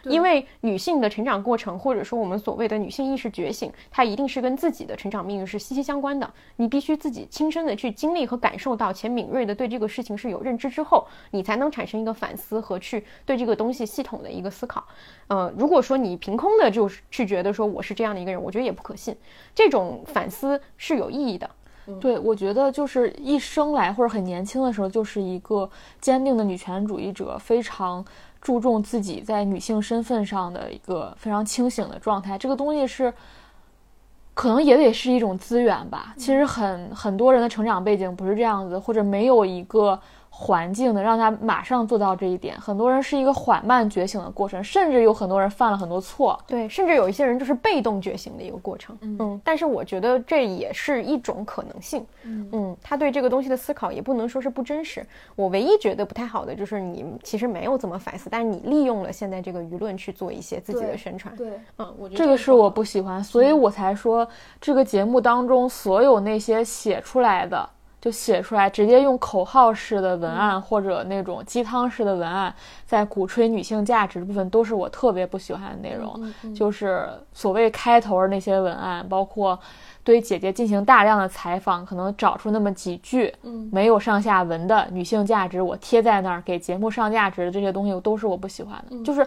因为女性的成长过程，或者说我们所谓的女性意识觉醒，它一定是跟自己的成长命运是息息相关的。你必须自己亲身的去经历和感受到，且敏锐的对这个事情是有认知之后，你才能产生一个反思和去对这个东西系统的一个思考。呃，如果说你凭空的就是去觉得说我是这样的一个人，我觉得也不可信。这种反思是有意义的。对，我觉得就是一生来或者很年轻的时候，就是一个坚定的女权主义者，非常注重自己在女性身份上的一个非常清醒的状态。这个东西是，可能也得是一种资源吧。其实很很多人的成长背景不是这样子，或者没有一个。环境能让他马上做到这一点。很多人是一个缓慢觉醒的过程，甚至有很多人犯了很多错。对，甚至有一些人就是被动觉醒的一个过程。嗯，但是我觉得这也是一种可能性。嗯嗯，他对这个东西的思考也不能说是不真实。我唯一觉得不太好的就是你其实没有怎么反思，但是你利用了现在这个舆论去做一些自己的宣传。对，嗯，我觉得这个是我不喜欢，所以我才说这个节目当中所有那些写出来的。就写出来，直接用口号式的文案或者那种鸡汤式的文案，在鼓吹女性价值的部分，都是我特别不喜欢的内容。就是所谓开头的那些文案，包括对姐姐进行大量的采访，可能找出那么几句没有上下文的女性价值，我贴在那儿给节目上价值的这些东西，都是我不喜欢的。就是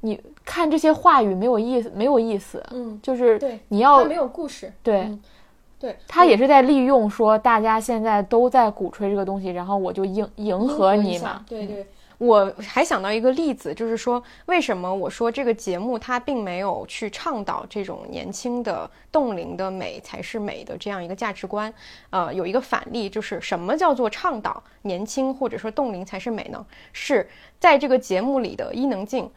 你看这些话语没有意思，没有意思。嗯，就是对你要没有故事。对。对他也是在利用说大家现在都在鼓吹这个东西，然后我就迎迎合你嘛。对对，我还想到一个例子，就是说为什么我说这个节目它并没有去倡导这种年轻的冻龄的美才是美的这样一个价值观。呃，有一个反例，就是什么叫做倡导年轻或者说冻龄才是美呢？是在这个节目里的伊能静。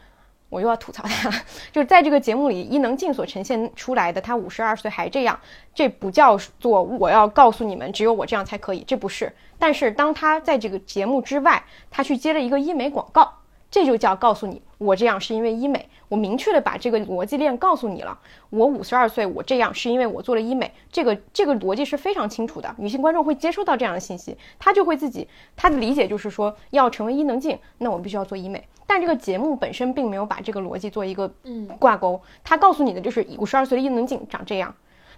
我又要吐槽他，(laughs) 就是在这个节目里，伊能静所呈现出来的，她五十二岁还这样，这不叫做我要告诉你们，只有我这样才可以，这不是。但是当她在这个节目之外，她去接了一个医美广告，这就叫告诉你，我这样是因为医美，我明确的把这个逻辑链告诉你了。我五十二岁，我这样是因为我做了医美，这个这个逻辑是非常清楚的，女性观众会接收到这样的信息，她就会自己，她的理解就是说，要成为伊能静，那我必须要做医美。但这个节目本身并没有把这个逻辑做一个嗯挂钩，他告诉你的就是五十二岁的伊能静长这样，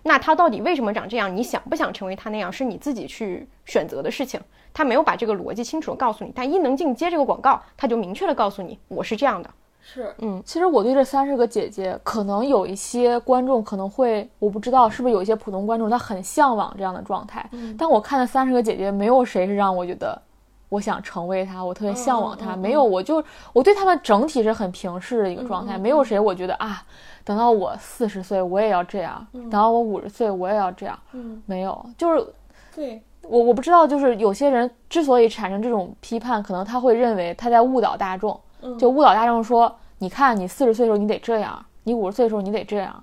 那他到底为什么长这样？你想不想成为他那样？是你自己去选择的事情。他没有把这个逻辑清楚的告诉你，但伊能静接这个广告，他就明确的告诉你，我是这样的。是，嗯，其实我对这三十个姐姐，可能有一些观众可能会，我不知道是不是有一些普通观众他很向往这样的状态，但我看的三十个姐姐，没有谁是让我觉得。我想成为他，我特别向往他。没有，我就我对他们整体是很平视的一个状态。没有谁，我觉得啊，等到我四十岁，我也要这样；等到我五十岁，我也要这样。嗯，没有，就是对我我不知道，就是有些人之所以产生这种批判，可能他会认为他在误导大众，就误导大众说，你看你四十岁的时候你得这样，你五十岁的时候你得这样。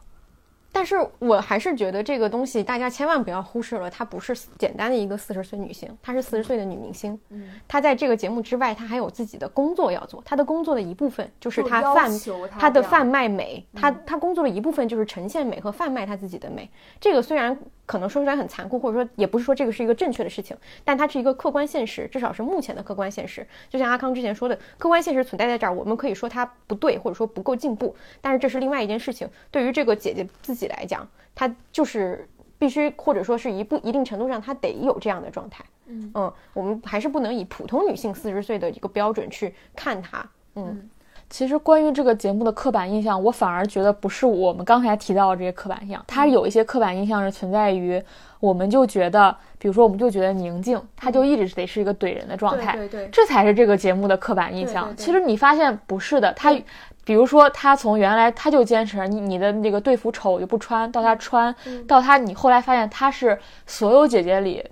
但是我还是觉得这个东西大家千万不要忽视了，她不是简单的一个四十岁女性，她是四十岁的女明星。嗯，她在这个节目之外，她还有自己的工作要做。她的工作的一部分就是她贩她的贩卖美，她她工作的一部分就是呈现美和贩卖她自己的美。这个虽然。可能说出来很残酷，或者说也不是说这个是一个正确的事情，但它是一个客观现实，至少是目前的客观现实。就像阿康之前说的，客观现实存在在这儿，我们可以说它不对，或者说不够进步，但是这是另外一件事情。对于这个姐姐自己来讲，她就是必须，或者说是一不一定程度上，她得有这样的状态。嗯，我们还是不能以普通女性四十岁的一个标准去看她。嗯。其实关于这个节目的刻板印象，我反而觉得不是我们刚才提到的这些刻板印象，它有一些刻板印象是存在于，我们就觉得，比如说我们就觉得宁静，他就一直得是一个怼人的状态，对对，这才是这个节目的刻板印象。其实你发现不是的，她，比如说她从原来她就坚持你你的那个队服丑我就不穿，到她穿，到她你后来发现她是所有姐姐里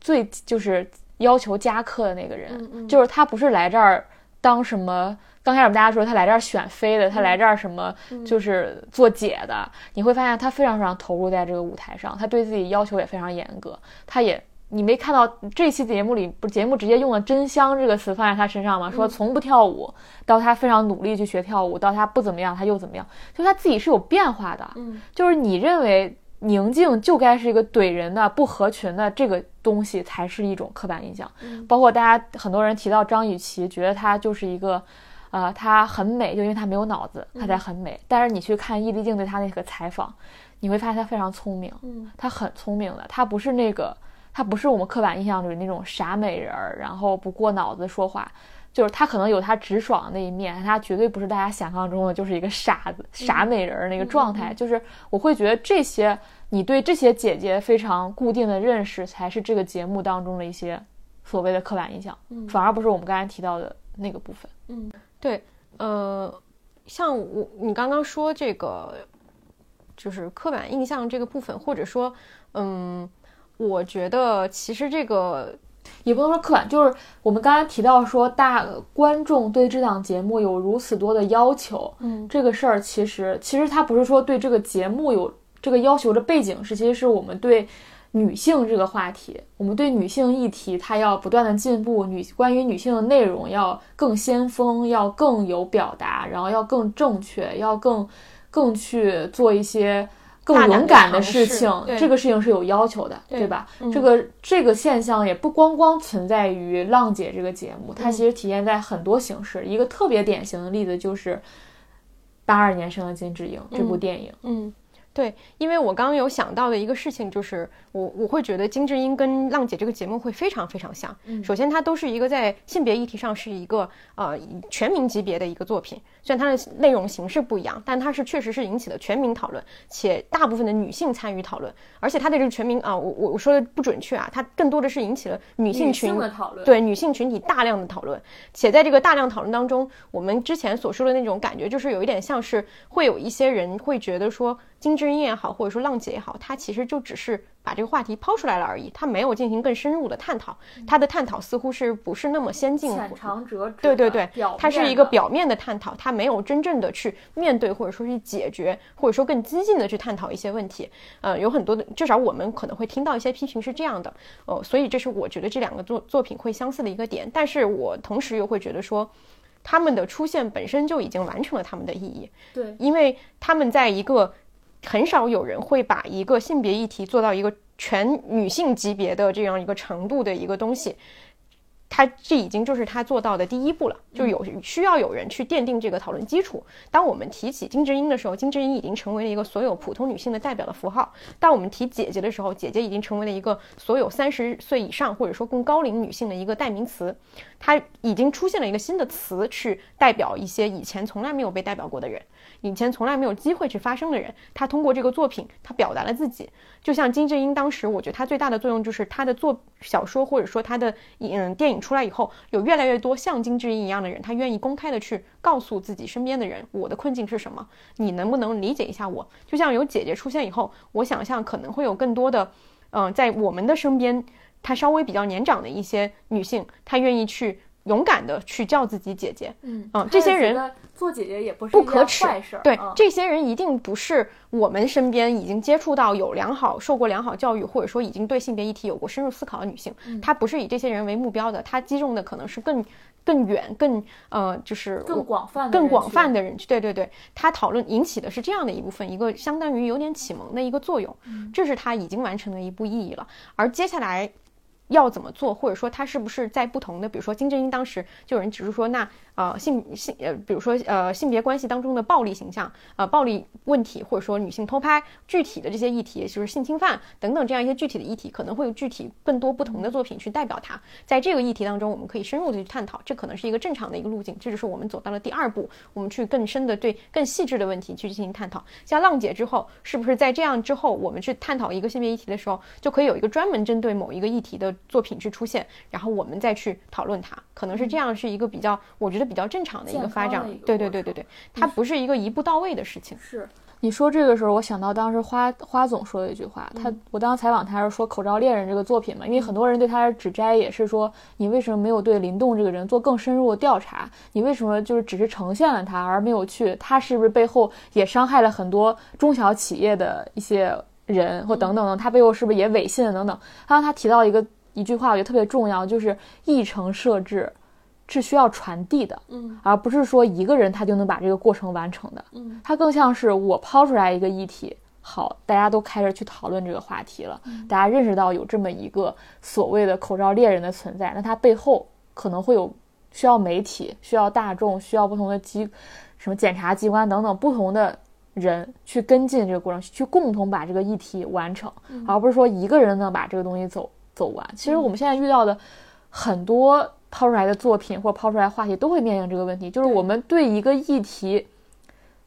最就是要求加课的那个人，就是他不是来这儿当什么。刚开始我们大家说他来这儿选妃的，他来这儿什么就是做姐的，你会发现他非常非常投入在这个舞台上，他对自己要求也非常严格。他也，你没看到这期节目里不节目直接用了“真香”这个词放在他身上吗？说从不跳舞到他非常努力去学跳舞，到他不怎么样他又怎么样，就他自己是有变化的。嗯，就是你认为宁静就该是一个怼人的、不合群的这个东西，才是一种刻板印象。包括大家很多人提到张雨绮，觉得她就是一个。呃，她很美，就因为她没有脑子，她才很美。但是你去看易立竞对她那个采访，你会发现她非常聪明，嗯，她很聪明的，她不是那个，她不是我们刻板印象里那种傻美人儿，然后不过脑子说话。就是她可能有她直爽的那一面，她绝对不是大家想象中的就是一个傻子、傻美人儿那个状态。就是我会觉得这些，你对这些姐姐非常固定的认识，才是这个节目当中的一些所谓的刻板印象，反而不是我们刚才提到的那个部分。对，呃，像我你刚刚说这个，就是刻板印象这个部分，或者说，嗯，我觉得其实这个也不能说刻板，就是我们刚才提到说，大观众对这档节目有如此多的要求，嗯，这个事儿其实其实他不是说对这个节目有这个要求的背景是，其实是我们对女性这个话题，我们对女性议题，它要不断的进步，女关于女性的内容要更先锋，要更有表达，然后要更正确，要更更去做一些。更勇敢的事情，这个事情是有要求的，对对吧？嗯这个这个现象也不光光存在于《浪姐》这个节目，嗯它其实体现在很多形式。一个特别典型的例子就是八二年生的金智英这部电影。嗯，对，因为我刚刚有想到的一个事情，就是我我会觉得金智英跟浪姐这个节目会非常非常像。首先，它都是一个在性别议题上是一个呃全民级别的一个作品，虽然它的内容形式不一样，但它是确实是引起了全民讨论，且大部分的女性参与讨论，而且它的这个全民啊，我我我说的不准确啊，它更多的是引起了女性群的讨论，对女性群体大量的讨论，且在这个大量讨论当中，我们之前所说的那种感觉，就是有一点像是会有一些人会觉得说，金智英也好，或者说浪姐也好，她其实就只是把这个话题抛出来了而已，她没有进行更深入的探讨，她的探讨似乎是不是那么先进。浅尝辄止。对对对，它是一个表表面的探讨，它没有真正的去面对或者说去解决，或者说更激进的去探讨一些问题。呃，有很多的，至少我们可能会听到一些批评是这样的。哦，所以这是我觉得这两个作作品会相似的一个点，但是我同时又会觉得说，他们的出现本身就已经完成了他们的意义，对因为他们在一个很少有人会把一个性别议题做到一个全女性级别的这样一个程度的一个东西。他这已经就是他做到的第一步了，就有需要有人去奠定这个讨论基础。当我们提起金智英的时候，金智英已经成为了一个所有普通女性的代表的符号；当我们提姐姐的时候，姐姐已经成为了一个所有三十岁以上或者说更高龄女性的一个代名词。它已经出现了一个新的词，去代表一些以前从来没有被代表过的人，以前从来没有机会去发声的人。他通过这个作品，他表达了自己。就像金智英当时，我觉得她最大的作用就是她的作小说或者说她的嗯电影出来以后，有越来越多像金智英一样的人，他愿意公开的去告诉自己身边的人，我的困境是什么，你能不能理解一下我？就像有姐姐出现以后，我想象可能会有更多的，嗯、在我们的身边，她稍微比较年长的一些女性，她愿意去勇敢的去叫自己姐姐。嗯嗯这些人做姐姐也不是不可耻坏事儿，对，嗯这些人一定不是我们身边已经接触到有良好、受过良好教育，或者说已经对性别议题有过深入思考的女性。嗯她不是以这些人为目标的，她击中的可能是更更远、更呃，就是更广泛的更广泛的人群。对对对，她讨论引起的是这样的一部分，一个相当于有点启蒙的一个作用，嗯这是她已经完成的一步意义了。而接下来。要怎么做，或者说他是不是在不同的，比如说金正英当时就有人指出说，那呃性性呃，比如说呃性别关系当中的暴力形象，呃暴力问题，或者说女性偷拍，具体的这些议题，就是性侵犯等等这样一些具体的议题，可能会有具体更多不同的作品去代表它。在这个议题当中，我们可以深入的去探讨，这可能是一个正常的一个路径。这就是我们走到了第二步，我们去更深的对更细致的问题去进行探讨。像浪姐之后，是不是在这样之后，我们去探讨一个性别议题的时候，就可以有一个专门针对某一个议题的作品去出现，然后我们再去讨论它？可能是这样，是一个比较，我觉得比较正常的一个发展。对对对对对，它不是一个一步到位的事情。是。你说这个时候，我想到当时花花总说的一句话，他我当时采访他是说《口罩猎人》这个作品嘛，因为很多人对他的指摘也是说，你为什么没有对林动这个人做更深入的调查？你为什么就是只是呈现了他，而没有去他是不是背后也伤害了很多中小企业的一些人或等等等，他背后是不是也违信了等等？刚刚他提到一个一句话，我觉得特别重要，就是议程设置是需要传递的，嗯，而不是说一个人他就能把这个过程完成的，嗯，它更像是我抛出来一个议题，好，大家都开始去讨论这个话题了，大家认识到有这么一个所谓的口罩猎人的存在，那它背后可能会有需要媒体，需要大众，需要不同的机，什么检察机关等等不同的人去跟进这个过程，去共同把这个议题完成，而不是说一个人能把这个东西走走完。其实我们现在遇到的很多抛出来的作品或者抛出来话题，都会面临这个问题，就是我们对一个议题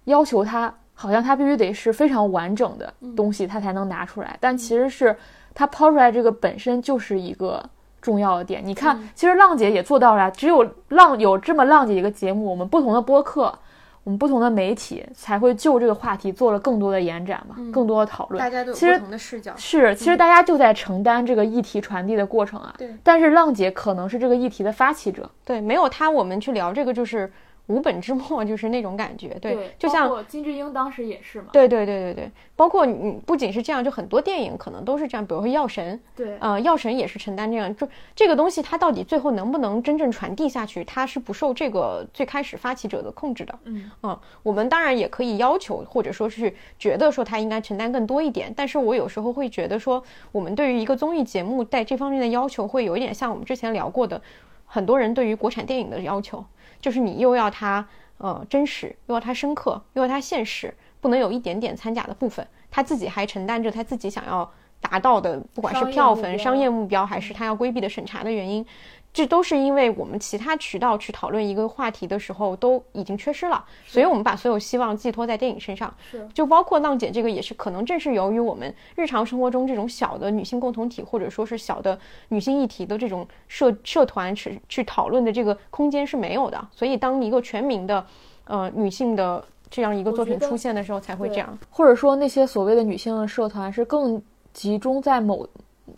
要求它，好像它必须得是非常完整的东西，它才能拿出来，但其实是它抛出来这个本身就是一个。重要的点，你看，其实浪姐也做到了。只有浪有这么浪姐一个节目，我们不同的播客，我们不同的媒体才会就这个话题做了更多的延展嘛，更多的讨论。大家都有其实不同的视角。是，其实大家就在承担这个议题传递的过程啊。对。但是浪姐可能是这个议题的发起者。对，没有她，我们去聊这个就是无本之末，(laughs) 就是那种感觉。对，就像金智英当时也是嘛。对对对对对，包括你不仅是这样，就很多电影可能都是这样，比如说《药神》。对。呃，《药神》也是承担这样，就这个东西它到底最后能不能真正传递下去，它是不受这个最开始发起者的控制的。嗯。嗯，我们当然也可以要求，或者说是觉得说他应该承担更多一点，但是我有时候会觉得说，我们对于一个综艺节目在这方面的要求，会有一点像我们之前聊过的，很多人对于国产电影的要求，就是你又要它呃真实，又要它深刻，又要它现实，不能有一点点掺假的部分，他自己还承担着他自己想要达到的，不管是票房、商业目标，还是他要规避的审查的原因。这都是因为我们其他渠道去讨论一个话题的时候都已经缺失了，所以我们把所有希望寄托在电影身上。是，就包括浪姐这个也是，可能正是由于我们日常生活中这种小的女性共同体，或者说是小的女性议题的这种社社团去去讨论的这个空间是没有的，所以当一个全民的，呃女性的这样一个作品出现的时候，才会这样。或者说那些所谓的女性社团是更集中在某。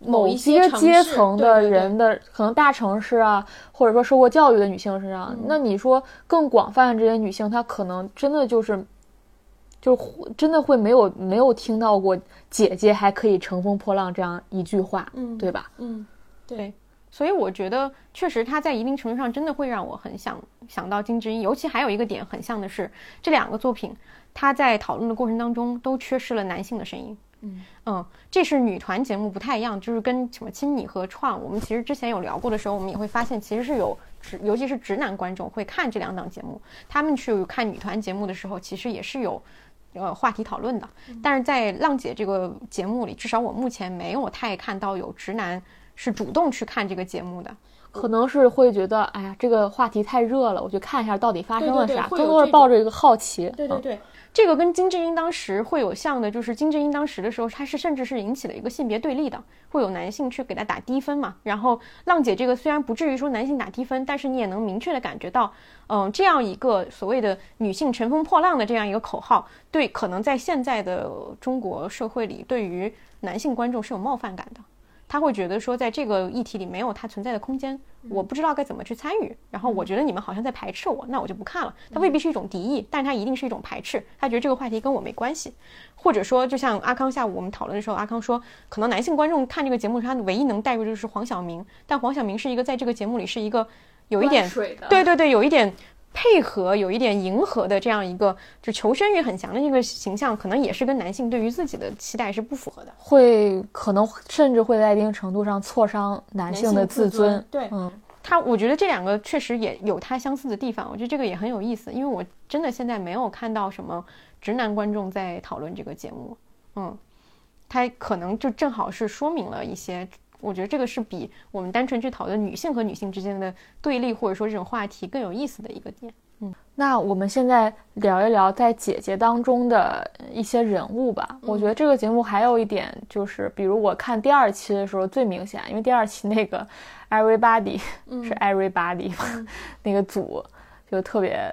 某一些阶层的对对对人的可能大城市啊，或者说受过教育的女性身上，那你说更广泛的这些女性，她可能真的就是，就真的会没有没有听到过姐姐还可以乘风破浪这样一句话，嗯对吧？嗯，对，所以我觉得确实他在一定程度上真的会让我很想想到金智英，尤其还有一个点很像的是，这两个作品他在讨论的过程当中都缺失了男性的声音。嗯这是女团节目不太一样，就是跟什么亲你和创，我们其实之前有聊过的时候，我们也会发现其实是有直，尤其是直男观众会看这两档节目，他们去看女团节目的时候，其实也是有。呃，话题讨论的，但是在浪姐这个节目里，至少我目前没有太看到有直男是主动去看这个节目的。可能是会觉得，哎呀，这个话题太热了，我去看一下到底发生了啥，更多是抱着一个好奇。嗯对对对，这个跟金智英当时会有像的，就是金智英当时的时候，她是甚至是引起了一个性别对立的，会有男性去给她打低分嘛。然后浪姐这个虽然不至于说男性打低分，但是你也能明确的感觉到，嗯、这样一个所谓的女性乘风破浪的这样一个口号，对可能在现在的中国社会里，对于男性观众是有冒犯感的。他会觉得说，在这个议题里没有他存在的空间，我不知道该怎么去参与。然后我觉得你们好像在排斥我，那我就不看了。他未必是一种敌意，但是他一定是一种排斥。他觉得这个话题跟我没关系，或者说，就像阿康下午我们讨论的时候，阿康说，可能男性观众看这个节目，他唯一能带入就是黄晓明，但黄晓明是一个在这个节目里是一个有一点对对对，有一点配合，有一点迎合的这样一个就求生欲很强的一个形象，可能也是跟男性对于自己的期待是不符合的。会可能甚至会在一定程度上挫伤男性的自尊。对嗯，他，我觉得这两个确实也有他相似的地方，我觉得这个也很有意思，因为我真的现在没有看到什么直男观众在讨论这个节目，嗯，他可能就正好是说明了一些，我觉得这个是比我们单纯去讨论女性和女性之间的对立或者说这种话题更有意思的一个点。嗯那我们现在聊一聊在姐姐当中的一些人物吧。我觉得这个节目还有一点就是，比如我看第二期的时候最明显，因为第二期那个 Everybody、是 Everybody 嘛，(laughs) 那个组就特别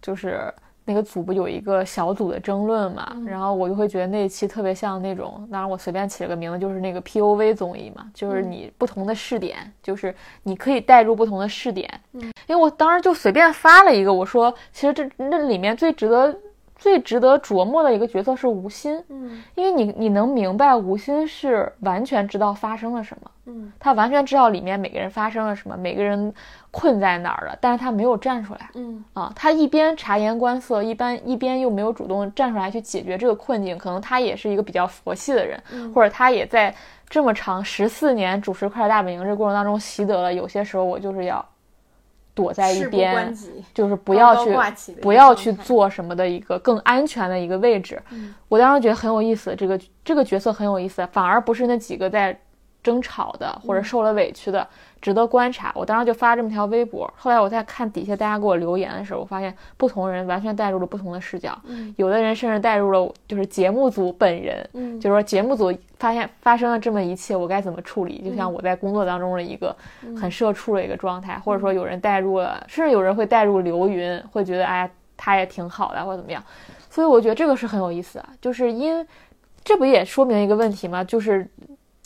就是。那个组不有一个小组的争论嘛，然后我就会觉得那一期特别像那种，当然我随便起了个名字，就是那个 POV 综艺嘛，就是你不同的试点，就是你可以带入不同的试点，因为我当时就随便发了一个，我说其实这那里面最值得最值得琢磨的一个角色是吴昕，嗯。因为你你能明白吴昕是完全知道发生了什么，嗯。他完全知道里面每个人发生了什么，每个人困在哪儿了，但是他没有站出来嗯。啊，他一边察言观色，一般一边又没有主动站出来去解决这个困境，可能他也是一个比较佛系的人，或者他也在这么长十四年主持《快乐大本营》这个过程当中习得了，有些时候我就是要躲在一边就是不要去不要去做什么的一个更安全的一个位置。嗯我当时觉得很有意思，这个这个角色很有意思，反而不是那几个在争吵的或者嗯受了委屈的，值得观察。我当时就发这么条微博，后来我在看底下大家给我留言的时候，我发现不同人完全带入了不同的视角，嗯有的人甚至带入了就是节目组本人，嗯就是说节目组发现发生了这么一切，我该怎么处理？就像我在工作当中的一个很社畜的一个状态，或者说有人带入了，甚至有人会带入刘云，会觉得哎呀他也挺好的或者怎么样。所以我觉得这个是很有意思啊，就是因这不也说明一个问题吗？就是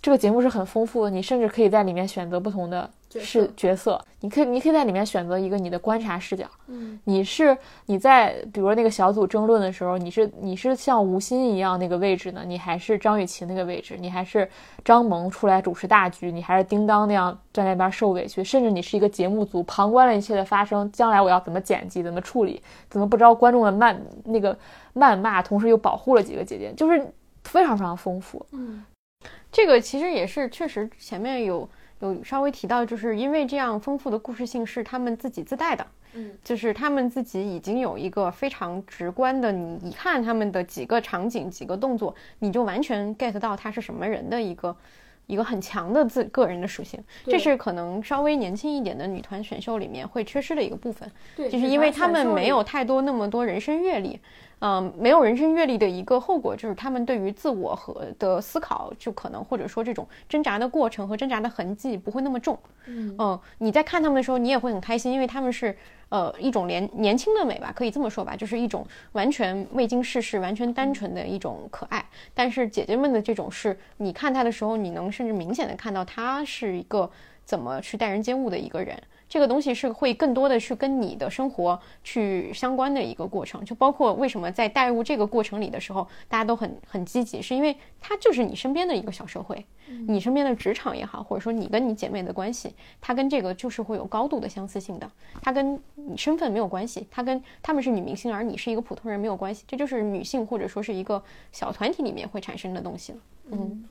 这个节目是很丰富的，你甚至可以在里面选择不同的是角色，你可以你可以在里面选择一个你的观察视角。嗯。你是你在比如说那个小组争论的时候，你是你是像吴昕一样那个位置呢，你还是张雨绮那个位置，你还是张萌出来主持大局，你还是叮当那样在那边受委屈，甚至你是一个节目组旁观了一切的发生，将来我要怎么剪辑，怎么处理，怎么不招观众的谩那个谩骂，同时又保护了几个姐姐，就是非常非常丰富。嗯，这个其实也是确实前面有有稍微提到，就是因为这样丰富的故事性是他们自己自带的。嗯，就是他们自己已经有一个非常直观的，你一看他们的几个场景、几个动作，你就完全 get 到他是什么人的一个一个很强的自个人的属性。这是可能稍微年轻一点的女团选秀里面会缺失的一个部分。对就是因为他们没有太多那么多人生阅历，嗯、没有人生阅历的一个后果就是他们对于自我和的思考，就可能或者说这种挣扎的过程和挣扎的痕迹不会那么重。嗯你在看他们的时候，你也会很开心，因为他们是呃一种年年轻的美吧，可以这么说吧，就是一种完全未经世事、完全单纯的一种可爱。但是姐姐们的这种是，你看她的时候，你能甚至明显的看到她是一个怎么去待人接物的一个人。这个东西是会更多的去跟你的生活去相关的一个过程，就包括为什么在带入这个过程里的时候，大家都很很积极，是因为它就是你身边的一个小社会，你身边的职场也好，或者说你跟你姐妹的关系，它跟这个就是会有高度的相似性的，它跟你身份没有关系，它跟他们是女明星，而你是一个普通人没有关系，这就是女性或者说是一个小团体里面会产生的东西了。嗯，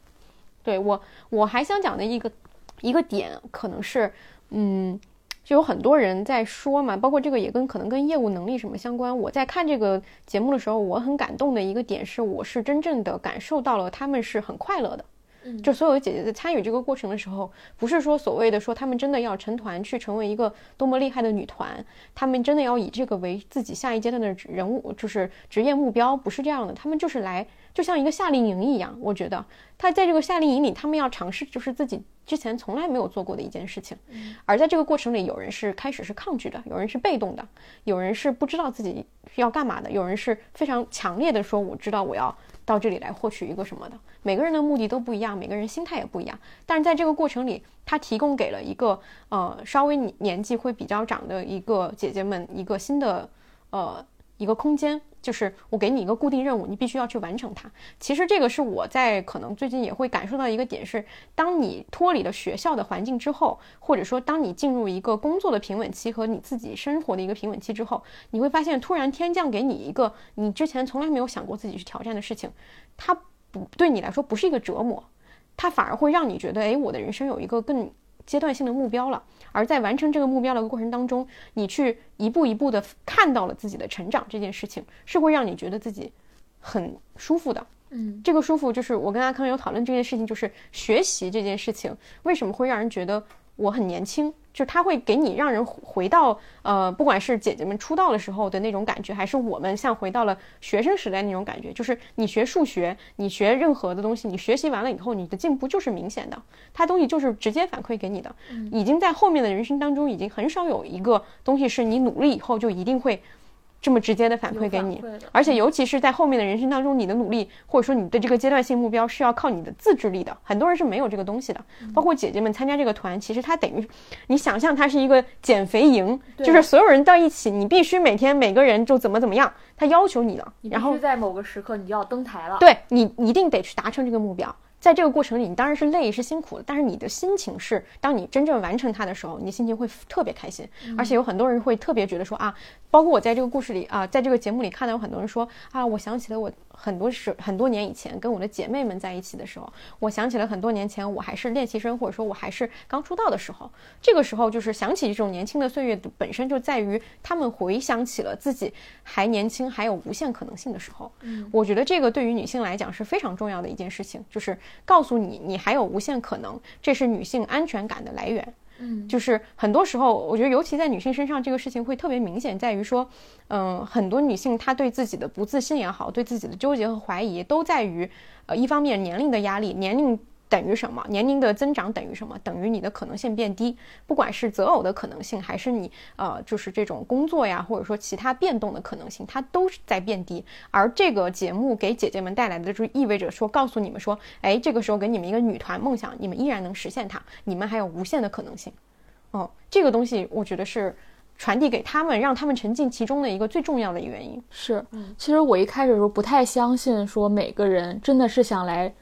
对我我还想讲的一个一个点可能是，嗯。就有很多人在说嘛，包括这个也跟可能跟业务能力什么相关。我在看这个节目的时候，我很感动的一个点是，我是真正的感受到了他们是很快乐的。就所有的姐姐在参与这个过程的时候，不是说所谓的说她们真的要成团去成为一个多么厉害的女团，她们真的要以这个为自己下一阶段的人物，就是职业目标，不是这样的。她们就是来，就像一个夏令营一样。我觉得，她在这个夏令营里，她们要尝试就是自己之前从来没有做过的一件事情。而在这个过程里，有人是开始是抗拒的，有人是被动的，有人是不知道自己要干嘛的，有人是非常强烈的说我知道我要到这里来获取一个什么的。每个人的目的都不一样，每个人心态也不一样。但是在这个过程里，他提供给了一个呃稍微年纪会比较长的一个姐姐们一个新的呃一个空间，就是我给你一个固定任务，你必须要去完成它。其实这个是我在可能最近也会感受到一个点是，当你脱离了学校的环境之后，或者说当你进入一个工作的平稳期和你自己生活的一个平稳期之后，你会发现突然天降给你一个你之前从来没有想过自己去挑战的事情，它不对你来说不是一个折磨，它反而会让你觉得，哎，我的人生有一个更阶段性的目标了。而在完成这个目标的过程当中，你去一步一步的看到了自己的成长，这件事情是会让你觉得自己很舒服的。嗯，这个舒服就是我跟阿康有讨论这件事情，就是学习这件事情为什么会让人觉得我很年轻，就是他会给你让人回到呃，不管是姐姐们出道的时候的那种感觉，还是我们像回到了学生时代那种感觉，就是你学数学，你学任何的东西，你学习完了以后，你的进步就是明显的，它东西就是直接反馈给你的，已经在后面的人生当中，已经很少有一个东西是你努力以后就一定会这么直接的反馈给你而且尤其是在后面的人生当中，你的努力或者说你的这个阶段性目标是要靠你的自制力的，很多人是没有这个东西的。包括姐姐们参加这个团，其实它等于你想象它是一个减肥营，就是所有人到一起，你必须每天每个人就怎么怎么样，他要求你了，然后在某个时刻你就要登台了。对你一定得去达成这个目标。在这个过程里，你当然是累是辛苦的，但是你的心情是，当你真正完成它的时候，你心情会特别开心。而且有很多人会特别觉得说啊，包括我在这个故事里啊，在这个节目里看到有很多人说啊，我想起了我很多时很多年以前跟我的姐妹们在一起的时候，我想起了很多年前我还是练习生，或者说我还是刚出道的时候。这个时候就是想起这种年轻的岁月，本身就在于他们回想起了自己还年轻，还有无限可能性的时候。嗯，我觉得这个对于女性来讲是非常重要的一件事情，就是告诉你你还有无限可能，这是女性安全感的来源。嗯，就是很多时候，我觉得尤其在女性身上，这个事情会特别明显，在于说，嗯，很多女性她对自己的不自信也好，对自己的纠结和怀疑，都在于，呃，一方面年龄的压力，年龄等于什么？年龄的增长等于什么？等于你的可能性变低，不管是择偶的可能性，还是你呃，就是这种工作呀，或者说其他变动的可能性，它都是在变低。而这个节目给姐姐们带来的，就意味着说，告诉你们说，哎，这个时候给你们一个女团梦想，你们依然能实现它，你们还有无限的可能性。哦，这个东西我觉得是传递给他们，让他们沉浸其中的一个最重要的原因。是，其实我一开始的时候不太相信，说每个人真的是想来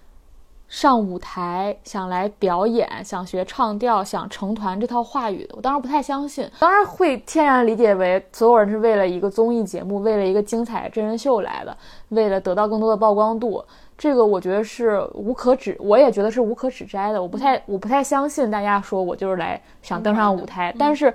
上舞台，想来表演，想学唱调，想成团这套话语的。我当时不太相信，当然会天然理解为所有人是为了一个综艺节目，为了一个精彩真人秀来的，为了得到更多的曝光度。这个我觉得是无可指，我也觉得是无可指摘的。我不太，我不太相信大家说我就是来想登上舞台。但是，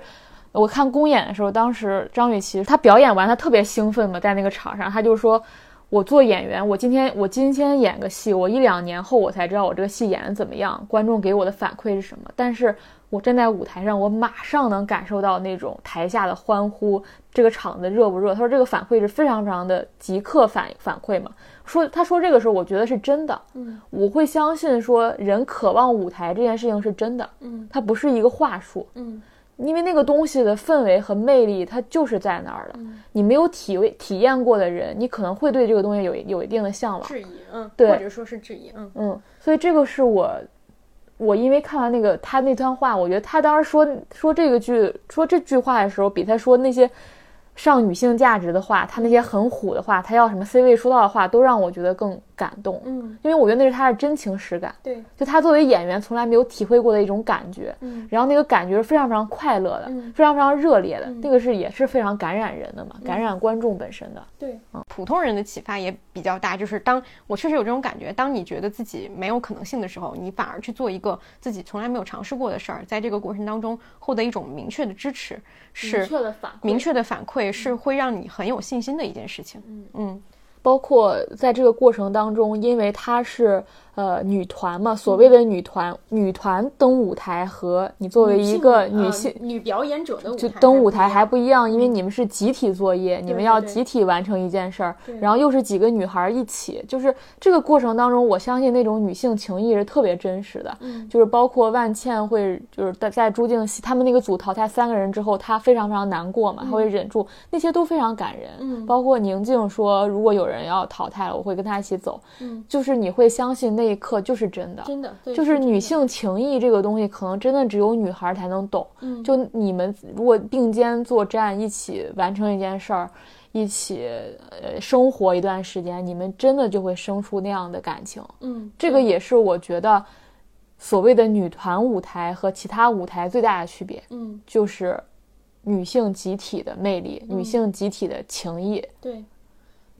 我看公演的时候，当时张雨绮她表演完，她特别兴奋嘛，在那个场上，她就说：“我做演员，我今天我今天演个戏，我一两年后我才知道我这个戏演的怎么样，观众给我的反馈是什么。但是我站在舞台上，我马上能感受到那种台下的欢呼，这个场子热不热？他说这个反馈是非常非常的即刻反反馈嘛。”说他说这个时候，我觉得是真的，嗯，我会相信说人渴望舞台这件事情是真的，嗯，它不是一个话术，嗯，因为那个东西的氛围和魅力，它就是在那儿的。你没有体味体验过的人，你可能会对这个东西有有一定的向往，质疑，嗯，对，或者说是质疑，嗯嗯，所以这个是我，我因为看完那个他那段话，我觉得他当时说说这个句说这句话的时候，比他说那些。上女性价值的话，他那些很虎的话，他要什么 C 位说到的话，都让我觉得更感动。嗯，因为我觉得那是他的真情实感。对，就他作为演员从来没有体会过的一种感觉。嗯，然后那个感觉是非常非常快乐的，嗯。非常非常热烈的，那个是也是非常感染人的嘛，感染观众本身的。对，嗯。普通人的启发也比较大，就是当我确实有这种感觉，当你觉得自己没有可能性的时候，你反而去做一个自己从来没有尝试过的事儿，在这个过程当中获得一种明确的支持，是明确的反明确的反馈，是会让你。很有信心的一件事情，嗯。嗯，包括在这个过程当中，因为他是。呃，女团嘛，所谓的女团，女团登舞台和你作为一个女性女表演者的舞台就登舞台还不一样，因为你们是集体作业，你们要集体完成一件事儿，然后又是几个女孩一起，就是这个过程当中，我相信那种女性情谊是特别真实的，就是包括万茜会就是在在朱静熙他们那个组淘汰三个人之后，她非常非常难过嘛，她会忍住，那些都非常感人，嗯，包括宁静说，如果有人要淘汰了，我会跟她一起走，嗯，就是你会相信那。这一刻就是真的，真的，就是女性情谊这个东西，可能真的只有女孩才能懂。嗯，就你们如果并肩作战，一起完成一件事儿，一起呃生活一段时间，你们真的就会生出那样的感情。嗯，这个也是我觉得所谓的女团舞台和其他舞台最大的区别。嗯，就是女性集体的魅力，女性集体的情谊。对。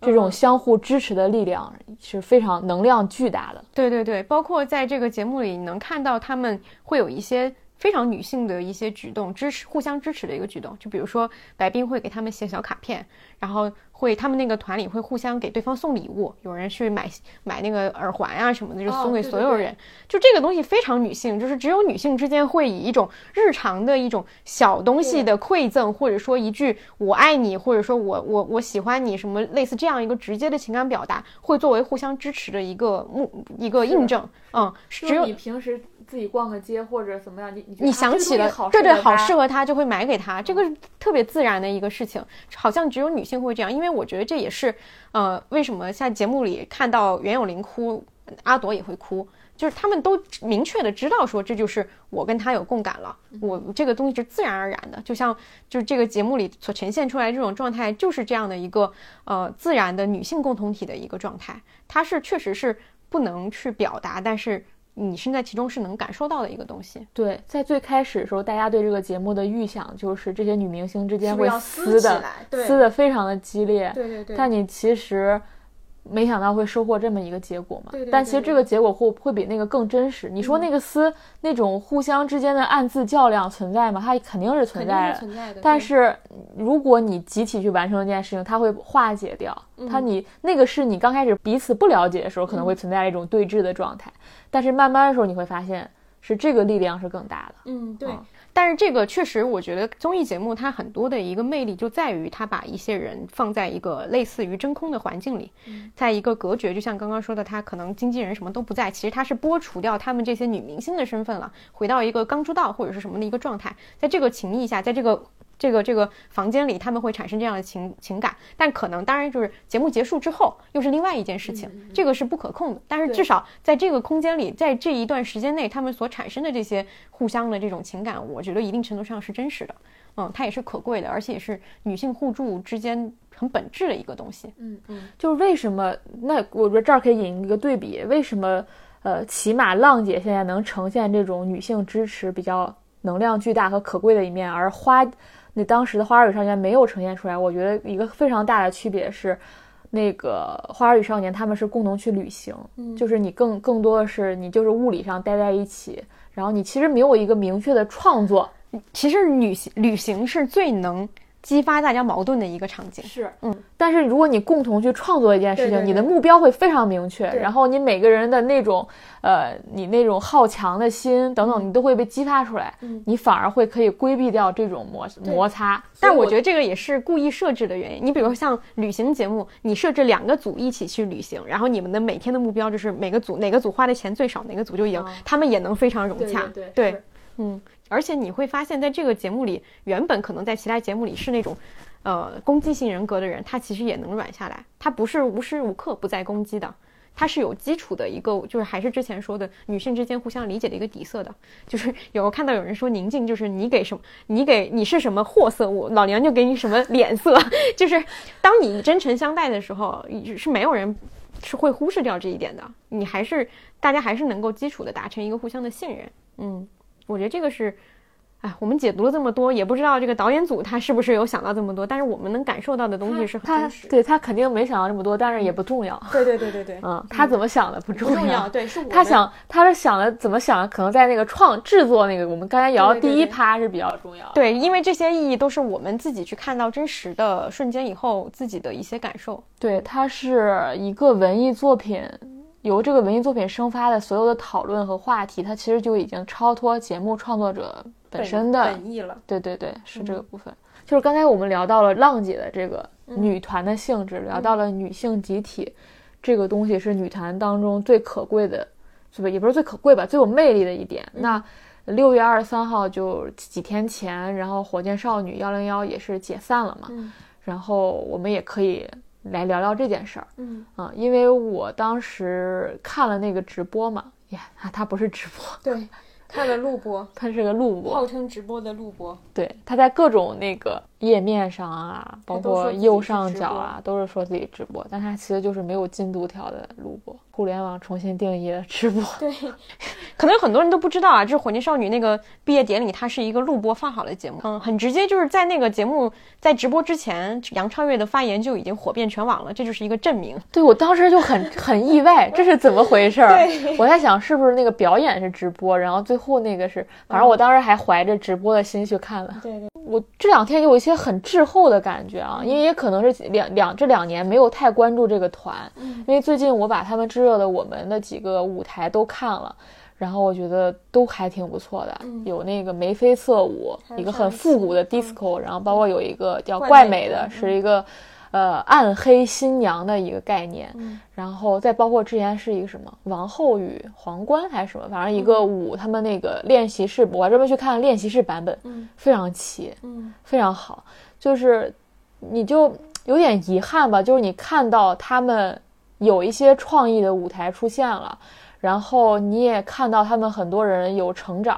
这种相互支持的力量是非常能量巨大的。对对对，包括在这个节目里，你能看到他们会有一些非常女性的一些举动，支持互相支持的一个举动。就比如说，白冰会给他们写小卡片，然后。会，他们那个团里会互相给对方送礼物，有人去买买那个耳环啊什么的，就送给所有人。就这个东西非常女性，就是只有女性之间会以一种日常的一种小东西的馈赠，或者说一句我爱你，或者说我我我喜欢你，什么类似这样一个直接的情感表达，会作为互相支持的一个目一个印证。嗯，只有你平时自己逛个街或者怎么样，你你想起了，对对，好适合他，就会买给他，这个特别自然的一个事情，好像只有女性会这样，因为。我觉得这也是，呃，为什么在节目里看到袁咏琳哭，阿朵也会哭，就是他们都明确的知道说这就是我跟他有共感了，我这个东西是自然而然的，就像就是这个节目里所呈现出来这种状态，就是这样的一个呃自然的女性共同体的一个状态，它是确实是不能去表达，但是。你身在其中是能感受到的一个东西。对，在最开始的时候，大家对这个节目的预想就是这些女明星之间会撕的，撕的非常的激烈。对对对。但你其实没想到会收获这么一个结果嘛。对对但其实这个结果会会比那个更真实。你说那个丝、那种互相之间的暗自较量存在吗？它肯定是存在的。存在的但是如果你集体去完成一件事情，它会化解掉。它你那个是你刚开始彼此不了解的时候，可能会存在一种对峙的状态。但是慢慢的时候，你会发现是这个力量是更大的。嗯，对嗯。但是这个确实，我觉得综艺节目它很多的一个魅力就在于它把一些人放在一个类似于真空的环境里，在一个隔绝，就像刚刚说的，他可能经纪人什么都不在，其实他是剥除掉他们这些女明星的身份了，回到一个刚出道或者是什么的一个状态，在这个情谊下，在这个。这个这个房间里，他们会产生这样的情情感，但可能当然就是节目结束之后，又是另外一件事情，这个是不可控的。但是至少在这个空间里，在这一段时间内，他们所产生的这些互相的这种情感，我觉得一定程度上是真实的，嗯，它也是可贵的，而且也是女性互助之间很本质的一个东西。嗯嗯，就是为什么？那我觉得这儿可以引一个对比，为什么？呃，起码浪姐现在能呈现这种女性支持比较能量巨大和可贵的一面，而花。那当时的《花儿与少年》没有呈现出来，我觉得一个非常大的区别是，那个《花儿与少年》他们是共同去旅行，就是你更更多的是你就是物理上待在一起，然后你其实没有一个明确的创作。其实旅行旅行是最能激发大家矛盾的一个场景。是，嗯，但是如果你共同去创作一件事情，对对对。你的目标会非常明确，然后你每个人的那种，呃，你那种好强的心等等，你都会被激发出来，嗯。你反而会可以规避掉这种摩摩擦。但我觉得这个也是故意设置的原因。你比如说像旅行节目，你设置两个组一起去旅行，然后你们的每天的目标就是每个组哪个组花的钱最少，哪个组就赢，他们也能非常融洽。哦对嗯，而且你会发现在这个节目里，原本可能在其他节目里是那种。呃，攻击性人格的人，他其实也能软下来，他不是无时无刻不在攻击的，他是有基础的一个，(laughs) 就是还是之前说的女性之间互相理解的一个底色的。就是有看到有人说宁静，就是你给什么，你给你是什么货色，我老娘就给你什么脸色。就是当你真诚相待的时候，是没有人是会忽视掉这一点的。你还是大家还是能够基础的达成一个互相的信任。嗯，我觉得这个是。哎，我们解读了这么多，也不知道这个导演组他是不是有想到这么多，但是我们能感受到的东西是很他真实。对他肯定没想到这么多，但是也不重要。对对对对对，嗯，他怎么想的不重要重要，对，是我他想，他是想的怎么想的，可能在那个创制作那个，我们刚才聊的第一趴是比较重要的。对，因为这些意义都是我们自己去看到真实的瞬间以后自己的一些感受。对，它是一个文艺作品，由这个文艺作品生发的所有的讨论和话题，它其实就已经超脱节目创作者本身的。本意了。对对对，是这个部分。就是刚才我们聊到了浪姐的这个女团的性质，聊到了女性集体，这个东西是女团当中最可贵的，是吧？也不是最可贵吧，最有魅力的一点。那六月二十三号就几天前，然后火箭少女幺零幺也是解散了嘛，嗯然后我们也可以来聊聊这件事儿。嗯，啊，因为我当时看了那个直播嘛，呀，它它不是直播，对，看了录播，(laughs) 它是个录播，号称直播的录播。对，它在各种那个页面上啊，包括右上角啊，都是说自己直播，但它其实就是没有进度条的录播。互联网重新定义了直播，对，(laughs) 可能有很多人都不知道啊，就是火箭少女那个毕业典礼，它是一个录播放好的节目。嗯，很直接，就是在那个节目在直播之前，杨超越的发言就已经火遍全网了，这就是一个证明。对我当时就很 (laughs) 很意外，这是怎么回事儿？我在想是不是那个表演是直播，然后最后那个是，反正我当时还怀着直播的心去看了。对对，我这两天有一些很滞后的感觉啊，因为也可能是两两这两年没有太关注这个团，因为最近我把他们炙热的我们的几个舞台都看了。然后我觉得都还挺不错的，有那个眉飞色舞，一个很复古的 disco，、然后包括有一个叫怪美的，是一个呃暗黑新娘的一个概念，然后再包括之前是一个什么王后与皇冠还是什么，反正一个舞，他们那个练习室，我还专门去看练习室版本，非常齐，嗯非常好，就是你就有点遗憾吧，就是你看到他们有一些创意的舞台出现了。然后你也看到他们很多人有成长，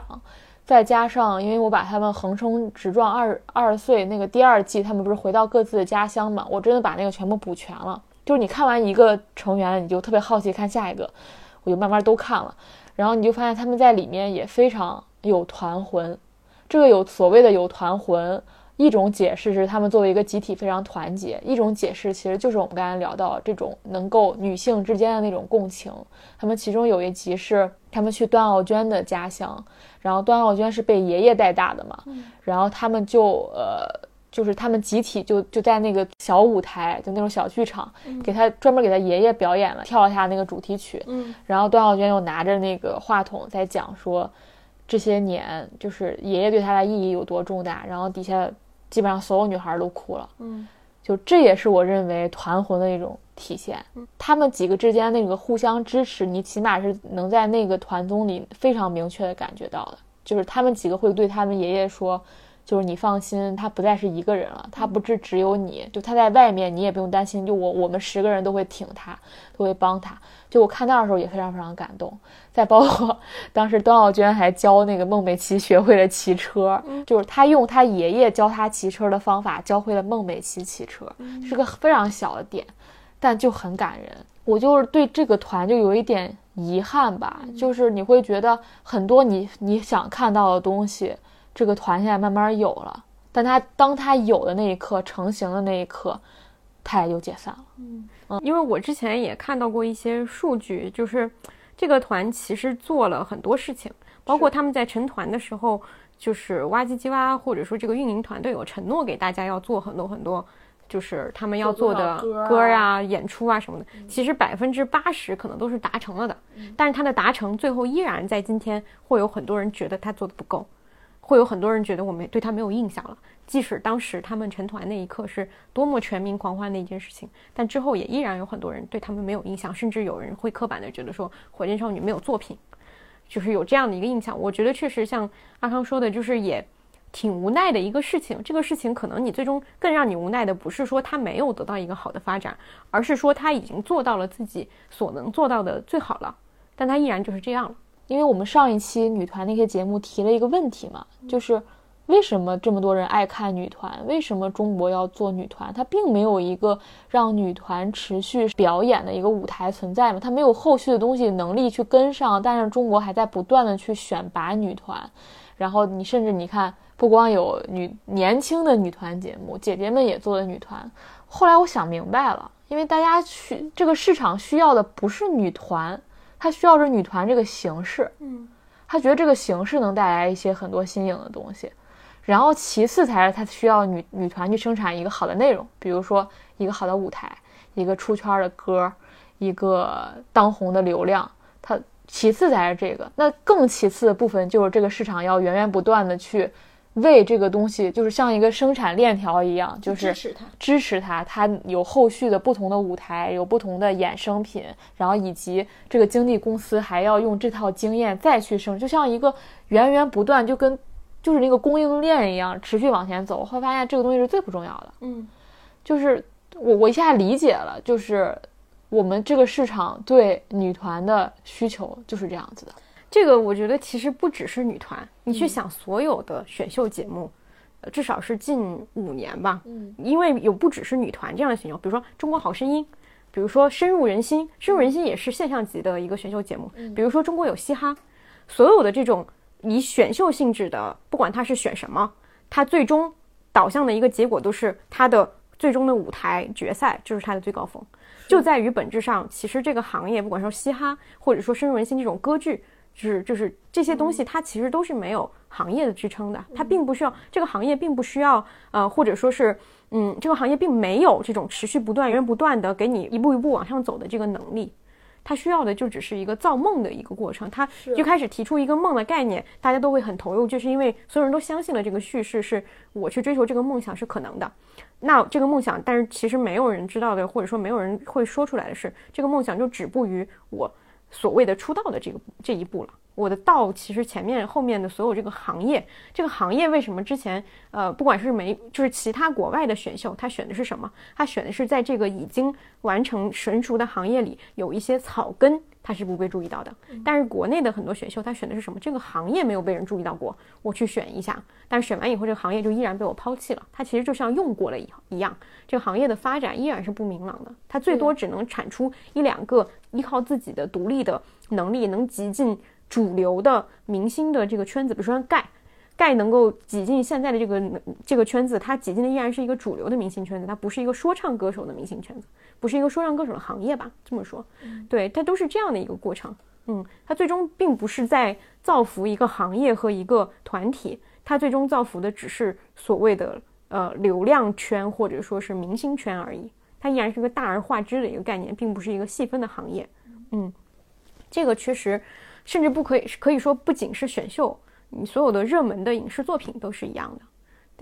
再加上因为我把他们横冲直撞二二岁那个第二季，他们不是回到各自的家乡嘛？我真的把那个全部补全了。就是你看完一个成员，你就特别好奇看下一个，我就慢慢都看了。然后你就发现他们在里面也非常有团魂，这个有所谓的有团魂，一种解释是他们作为一个集体非常团结，一种解释其实就是我们刚才聊到这种能够女性之间的那种共情。他们其中有一集是他们去段奥娟的家乡，然后段奥娟是被爷爷带大的嘛，然后他们就呃，就是他们集体就就在那个小舞台，就那种小剧场，给他专门给他爷爷表演了，跳了一下那个主题曲。嗯，然后段奥娟又拿着那个话筒在讲说，这些年就是爷爷对他的意义有多重大，然后底下基本上所有女孩都哭了。嗯，就这也是我认为团魂的一种体现。他们几个之间那个互相支持，你起码是能在那个团综里非常明确的感觉到的，就是他们几个会对他们爷爷说。就是你放心，他不再是一个人了，他不是只有你，就他在外面，你也不用担心。就我，我们十个人都会挺他，都会帮他。就我看到的时候也非常非常感动。再包括 (laughs) 当时段奥娟还教那个孟美岐学会了骑车，就是他用他爷爷教他骑车的方法教会了孟美岐骑车，是个非常小的点，但就很感人。我就是对这个团就有一点遗憾吧，就是你会觉得很多你你想看到的东西。这个团现在慢慢有了，但他当他有的那一刻，成型的那一刻，他也就解散了。嗯，因为我之前也看到过一些数据，就是这个团其实做了很多事情，包括他们在成团的时候，就是哇唧唧哇，或者说这个运营团队有承诺给大家要做很多很多，就是他们要做的歌啊、演出啊什么的，其实百分之八十可能都是达成了的，但是他的达成最后依然在今天会有很多人觉得他做的不够。会有很多人觉得我们对他没有印象了，即使当时他们成团那一刻是多么全民狂欢的一件事情，但之后也依然有很多人对他们没有印象，甚至有人会刻板的觉得说火箭少女没有作品，就是有这样的一个印象。我觉得确实像阿康说的，就是也挺无奈的一个事情。这个事情可能你最终更让你无奈的不是说他没有得到一个好的发展，而是说他已经做到了自己所能做到的最好了，但他依然就是这样了。因为我们上一期女团那些节目提了一个问题嘛，就是为什么这么多人爱看女团？为什么中国要做女团？它并没有一个让女团持续表演的一个舞台存在嘛？它没有后续的东西能力去跟上。但是中国还在不断的去选拔女团，然后你甚至你看，不光有女年轻的女团节目，姐姐们也做了女团。后来我想明白了，因为大家需这个市场需要的不是女团。他需要是女团这个形式，嗯，他觉得这个形式能带来一些很多新颖的东西，然后其次才是他需要女女团去生产一个好的内容，比如说一个好的舞台，一个出圈的歌，一个当红的流量，他其次才是这个，那更其次的部分就是这个市场要源源不断的去。为这个东西，就是像一个生产链条一样，就是支持它，支持它，它有后续的不同的舞台，有不同的衍生品，然后以及这个经纪公司还要用这套经验再去生，就像一个源源不断，就跟就是那个供应链一样，持续往前走。会发现这个东西是最不重要的。嗯，就是我我一下理解了，就是我们这个市场对女团的需求就是这样子的。这个我觉得其实不只是女团，你去想所有的选秀节目，呃，至少是近五年吧，嗯，因为有不只是女团这样的选秀，比如说《中国好声音》，比如说《深入人心》，《深入人心》也是现象级的一个选秀节目，比如说《中国有嘻哈》，所有的这种以选秀性质的，不管它是选什么，它最终导向的一个结果都是它的最终的舞台决赛就是它的最高峰，就在于本质上，其实这个行业不管说嘻哈，或者说深入人心这种歌剧。就是就是这些东西，它其实都是没有行业的支撑的，它并不需要这个行业并不需要呃，或者说是嗯，这个行业并没有这种持续不断、源源不断的给你一步一步往上走的这个能力，它需要的就只是一个造梦的一个过程。它就开始提出一个梦的概念，大家都会很投入，就是因为所有人都相信了这个叙事是我去追求这个梦想是可能的。那这个梦想，但是其实没有人知道的，或者说没有人会说出来的是，这个梦想就止步于我。所谓的出道的这个这一步了，我的道其实前面后面的所有这个行业，这个行业为什么之前呃不管是没就是其他国外的选秀，他选的是什么？他选的是在这个已经完成成熟的行业里有一些草根。他是不被注意到的，但是国内的很多选秀，他选的是什么？这个行业没有被人注意到过，我去选一下，但是选完以后，这个行业就依然被我抛弃了。它其实就像用过了一一样，这个行业的发展依然是不明朗的。它最多只能产出一两个依靠自己的独立的能力能挤进主流的明星的这个圈子，比如说盖。盖能够挤进现在的这个这个圈子，他挤进的依然是一个主流的明星圈子，它不是一个说唱歌手的明星圈子，不是一个说唱歌手的行业吧？这么说，对，它都是这样的一个过程。嗯，它最终并不是在造福一个行业和一个团体，它最终造福的只是所谓的呃流量圈或者说是明星圈而已。它依然是个大而化之的一个概念，并不是一个细分的行业。嗯，这个确实，甚至不可以可以说不仅是选秀，你所有的热门的影视作品都是一样的。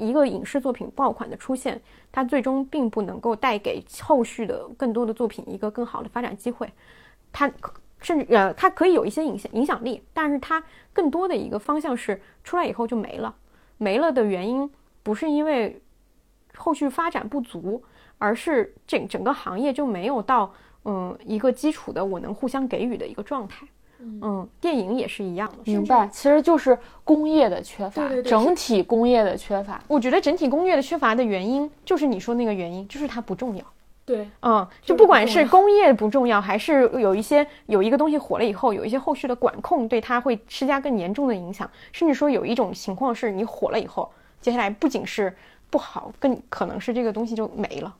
一个影视作品爆款的出现，它最终并不能够带给后续的更多的作品一个更好的发展机会。它甚至呃，它可以有一些影响影响力，但是它更多的一个方向是出来以后就没了。没了的原因不是因为后续发展不足，而是整整个行业就没有到嗯一个基础的我能互相给予的一个状态。嗯，电影也是一样的。明白，其实就是工业的缺乏，对对对整体工业的缺乏。我觉得整体工业的缺乏的原因就是你说那个原因，就是它不重要。对，嗯，就就是不管是工业不重要，还是有一些有一个东西火了以后，有一些后续的管控对它会施加更严重的影响，甚至说有一种情况是你火了以后，接下来不仅是不好，更可能是这个东西就没了，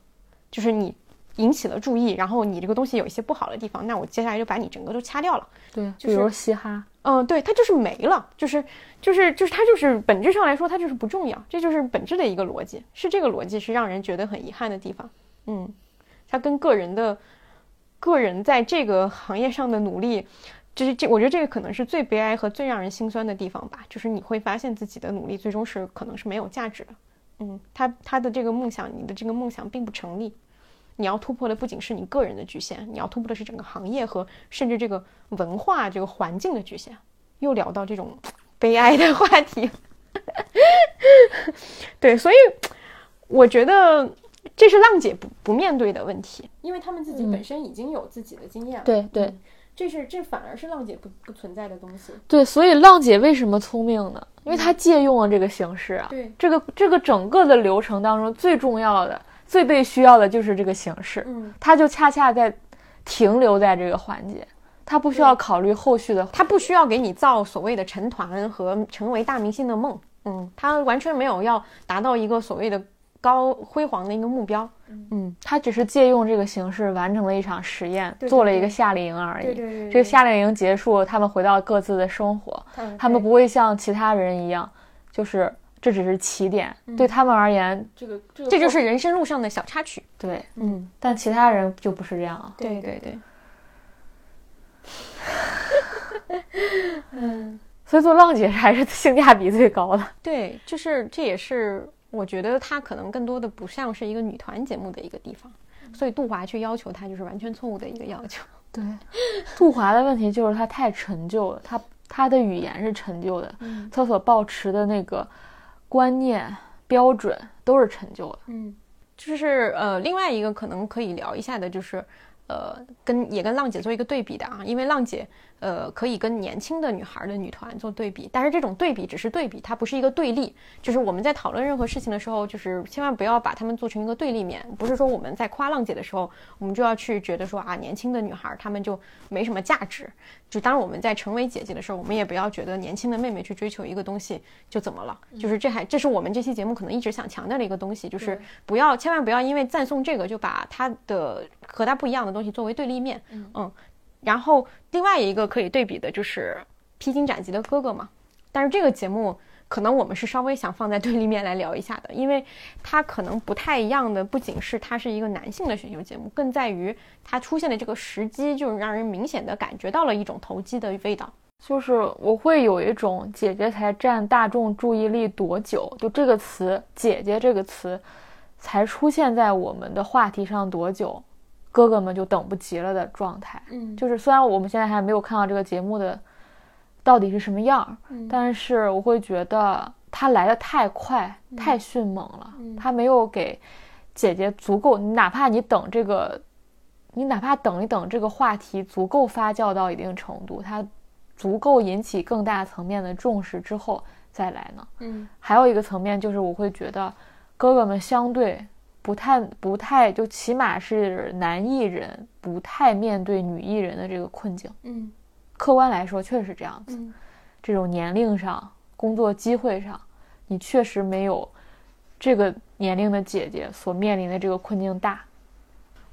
就是你引起了注意，然后你这个东西有一些不好的地方，那我接下来就把你整个都掐掉了。对，就是比如嘻哈，嗯，对，它就是没了，就是就是就是它就是本质上来说，它就是不重要，这就是本质的一个逻辑，是这个逻辑是让人觉得很遗憾的地方。嗯，它跟个人的个人在这个行业上的努力，就是这，我觉得这个可能是最悲哀和最让人心酸的地方吧，就是你会发现自己的努力最终是可能是没有价值的。嗯，他他的这个梦想，你的这个梦想并不成立。你要突破的不仅是你个人的局限，你要突破的是整个行业和甚至这个文化、这个环境的局限。又聊到这种悲哀的话题，(laughs) 对，所以我觉得这是浪姐不不面对的问题，因为他们自己本身已经有自己的经验了。对对嗯这是这反而是浪姐不不存在的东西。对，所以浪姐为什么聪明呢？因为她借用了这个形式啊。对，这个这个整个的流程当中，最重要的、最被需要的就是这个形式，嗯，它就恰恰在停留在这个环节，他不需要考虑后续的。他不需要给你造所谓的成团和成为大明星的梦，嗯，他完全没有要达到一个所谓的高辉煌的一个目标。嗯，他只是借用这个形式完成了一场实验，对对做了一个夏令营而已。对对对对这个夏令营结束，他们回到各自的生活，他们不会像其他人一样，就是这只是起点，对他们而言，这个这个这就是人生路上的小插曲。对，嗯，但其他人就不是这样了。对对对，嗯 (laughs) 所以做浪姐还是性价比最高的。对，就是这也是我觉得它可能更多的不像是一个女团节目的一个地方，所以杜华去要求它就是完全错误的一个要求。(laughs) 对，杜华的问题就是他太陈旧了，他他的语言是陈旧的，他所抱持的那个观念标准都是陈旧的。嗯，就是呃，另外一个可能可以聊一下的，就是呃，跟也跟浪姐做一个对比的啊，因为浪姐呃可以跟年轻的女孩的女团做对比，但是这种对比只是对比，它不是一个对立。就是我们在讨论任何事情的时候，就是千万不要把她们做成一个对立面，不是说我们在夸浪姐的时候，我们就要去觉得说啊，年轻的女孩她们就没什么价值。就当我们在成为姐姐的时候，我们也不要觉得年轻的妹妹去追求一个东西就怎么了，就是这还这是我们这期节目可能一直想强调的一个东西，就是不要千万不要因为赞颂这个就把她的和她不一样的东西作为对立面，嗯，然后另外一个可以对比的就是披荆斩棘的哥哥嘛，但是这个节目可能我们是稍微想放在对立面来聊一下的，因为它可能不太一样的，不仅是它是一个男性的选秀节目，更在于它出现的这个时机，就是让人明显的感觉到了一种投机的味道。就是我会有一种姐姐才占大众注意力多久，就这个词“姐姐”这个词才出现在我们的话题上多久，哥哥们就等不及了的状态。嗯。就是虽然我们现在还没有看到这个节目的到底是什么样儿，嗯。但是我会觉得他来的太快、太迅猛了，嗯。它没有给姐姐足够，哪怕你等这个，你哪怕等一等这个话题足够发酵到一定程度，它足够引起更大层面的重视之后再来呢。嗯。还有一个层面就是，我会觉得哥哥们相对不太不太，就起码是男艺人不太面对女艺人的这个困境。嗯客观来说，确实是这样子。嗯这种年龄上、工作机会上，你确实没有这个年龄的姐姐所面临的这个困境大。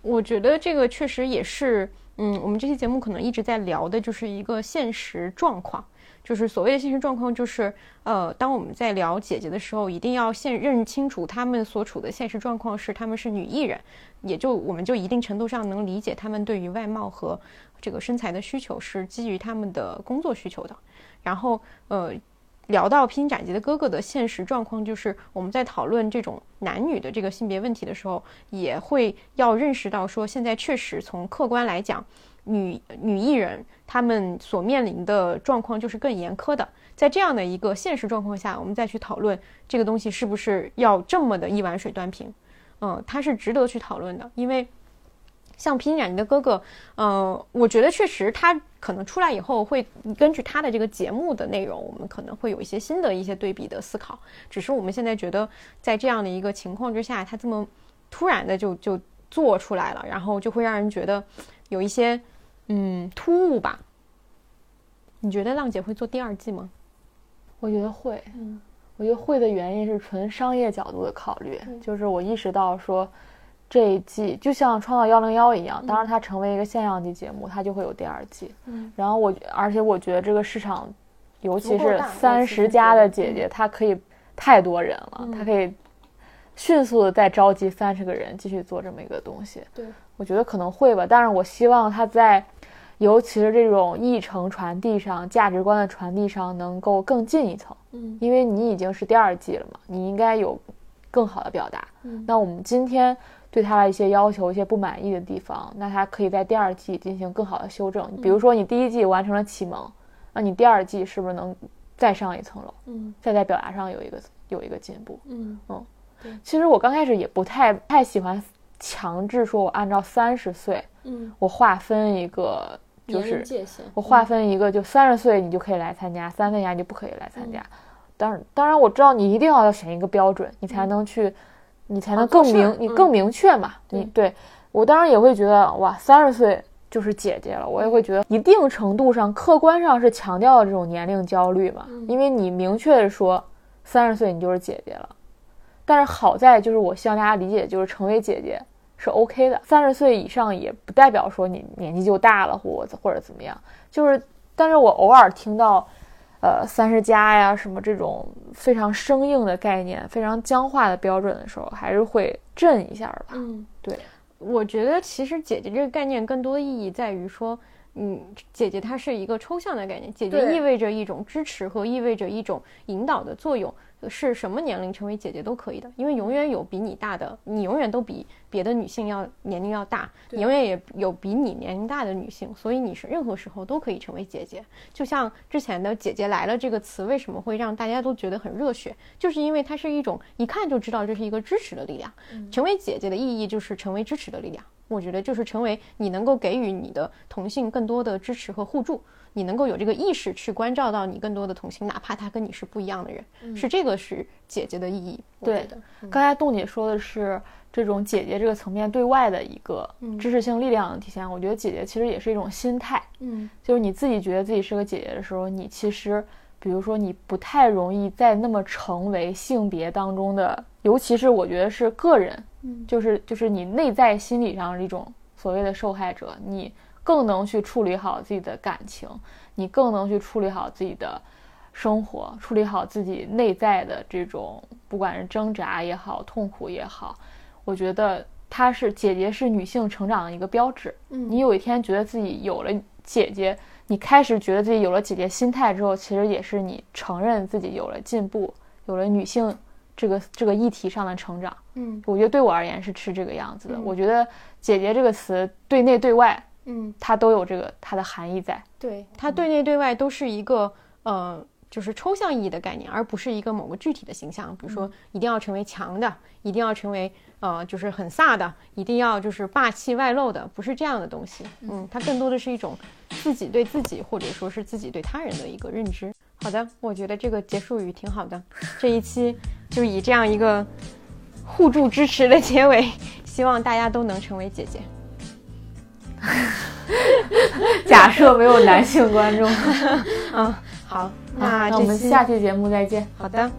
我觉得这个确实也是，嗯，我们这期节目可能一直在聊的就是一个现实状况，就是所谓的现实状况，就是呃，当我们在聊姐姐的时候，一定要先认清楚她们所处的现实状况是她们是女艺人，也就我们就一定程度上能理解她们对于外貌和这个身材的需求是基于她们的工作需求的，然后呃。聊到披荆斩棘的哥哥的现实状况，就是我们在讨论这种男女的这个性别问题的时候，也会要认识到说，现在确实从客观来讲，女女艺人她们所面临的状况就是更严苛的。在这样的一个现实状况下，我们再去讨论这个东西是不是要这么的一碗水端平，嗯，它是值得去讨论的，因为。像《披荆斩棘的哥哥》，呃，我觉得确实他可能出来以后会根据他的这个节目的内容，我们可能会有一些新的一些对比的思考。只是我们现在觉得，在这样的一个情况之下，他这么突然的就就做出来了，然后就会让人觉得有一些嗯突兀吧。你觉得浪姐会做第二季吗？我觉得会，嗯，我觉得会的原因是纯商业角度的考虑，就是我意识到说。这一季就像《创造幺零幺》一样，当然它成为一个现象级节目，它就会有第二季。嗯，然后我，而且我觉得这个市场，尤其是三十加的姐姐，她可以太多人了，她可以迅速的再召集三十个人继续做这么一个东西。对，我觉得可能会吧，但是我希望她在，尤其是这种议程传递上、价值观的传递上能够更进一层。嗯，因为你已经是第二季了嘛，你应该有更好的表达。嗯，那我们今天。对他的一些要求、一些不满意的地方，那他可以在第二季进行更好的修正。比如说，你第一季完成了启蒙，那你第二季是不是能再上一层楼？嗯，再在表达上有一个有一个进步。嗯嗯，对。其实我刚开始也不太太喜欢强制说，我按照三十岁，嗯，我划分一个就是我划分一个，就三十岁你就可以来参加，三十岁你就不可以来参加。当然，当然我知道你一定要要选一个标准，你才能去。你才能更明，你更明确嘛？你对我当然也会觉得哇，三十岁就是姐姐了。我也会觉得一定程度上客观上是强调了这种年龄焦虑嘛，因为你明确的说三十岁你就是姐姐了。但是好在就是我希望大家理解，就是成为姐姐是 OK 的。三十岁以上也不代表说你年纪就大了或或者怎么样。就是，但是我偶尔听到。呃，三十加呀，什么这种非常生硬的概念，非常僵化的标准的时候，还是会震一下吧。嗯，对，我觉得其实姐姐这个概念更多的意义在于说，嗯，姐姐她是一个抽象的概念，姐姐意味着一种支持和意味着一种引导的作用。是什么年龄成为姐姐都可以的，因为永远有比你大的，你永远都比别的女性要年龄要大，永远也有比你年龄大的女性，所以你是任何时候都可以成为姐姐。就像之前的“姐姐来了”这个词，为什么会让大家都觉得很热血？就是因为它是一种一看就知道这是一个支持的力量。成为姐姐的意义就是成为支持的力量。我觉得就是成为你能够给予你的同性更多的支持和互助。你能够有这个意识去关照到你更多的同性，哪怕他跟你是不一样的人，是这个是姐姐的意义。对的，刚才冻姐说的是这种姐姐这个层面对外的一个知识性力量的体现。我觉得姐姐其实也是一种心态，嗯，就是你自己觉得自己是个姐姐的时候，你其实，比如说你不太容易再那么成为性别当中的，尤其是我觉得是个人，嗯，就是就是你内在心理上的一种所谓的受害者，你。更能去处理好自己的感情，你更能去处理好自己的生活，处理好自己内在的这种不管是挣扎也好，痛苦也好。我觉得她是姐姐，是女性成长的一个标志。嗯，你有一天觉得自己有了姐姐，你开始觉得自己有了姐姐心态之后，其实也是你承认自己有了进步，有了女性这个这个议题上的成长。嗯，我觉得对我而言是是这个样子的。我觉得姐姐这个词对内对外。嗯，它都有这个它的含义在。对，它对内对外都是一个呃，就是抽象意义的概念，而不是一个某个具体的形象。比如说，一定要成为强的，一定要成为呃，就是很飒的，一定要就是霸气外露的，不是这样的东西。嗯，它更多的是一种自己对自己，或者说是自己对他人的一个认知。好的，我觉得这个结束语挺好的。这一期就以这样一个互助支持的结尾，希望大家都能成为姐姐。(laughs) 假设没有男性观众，(laughs) 嗯，好，那我们下期节目再见。好的。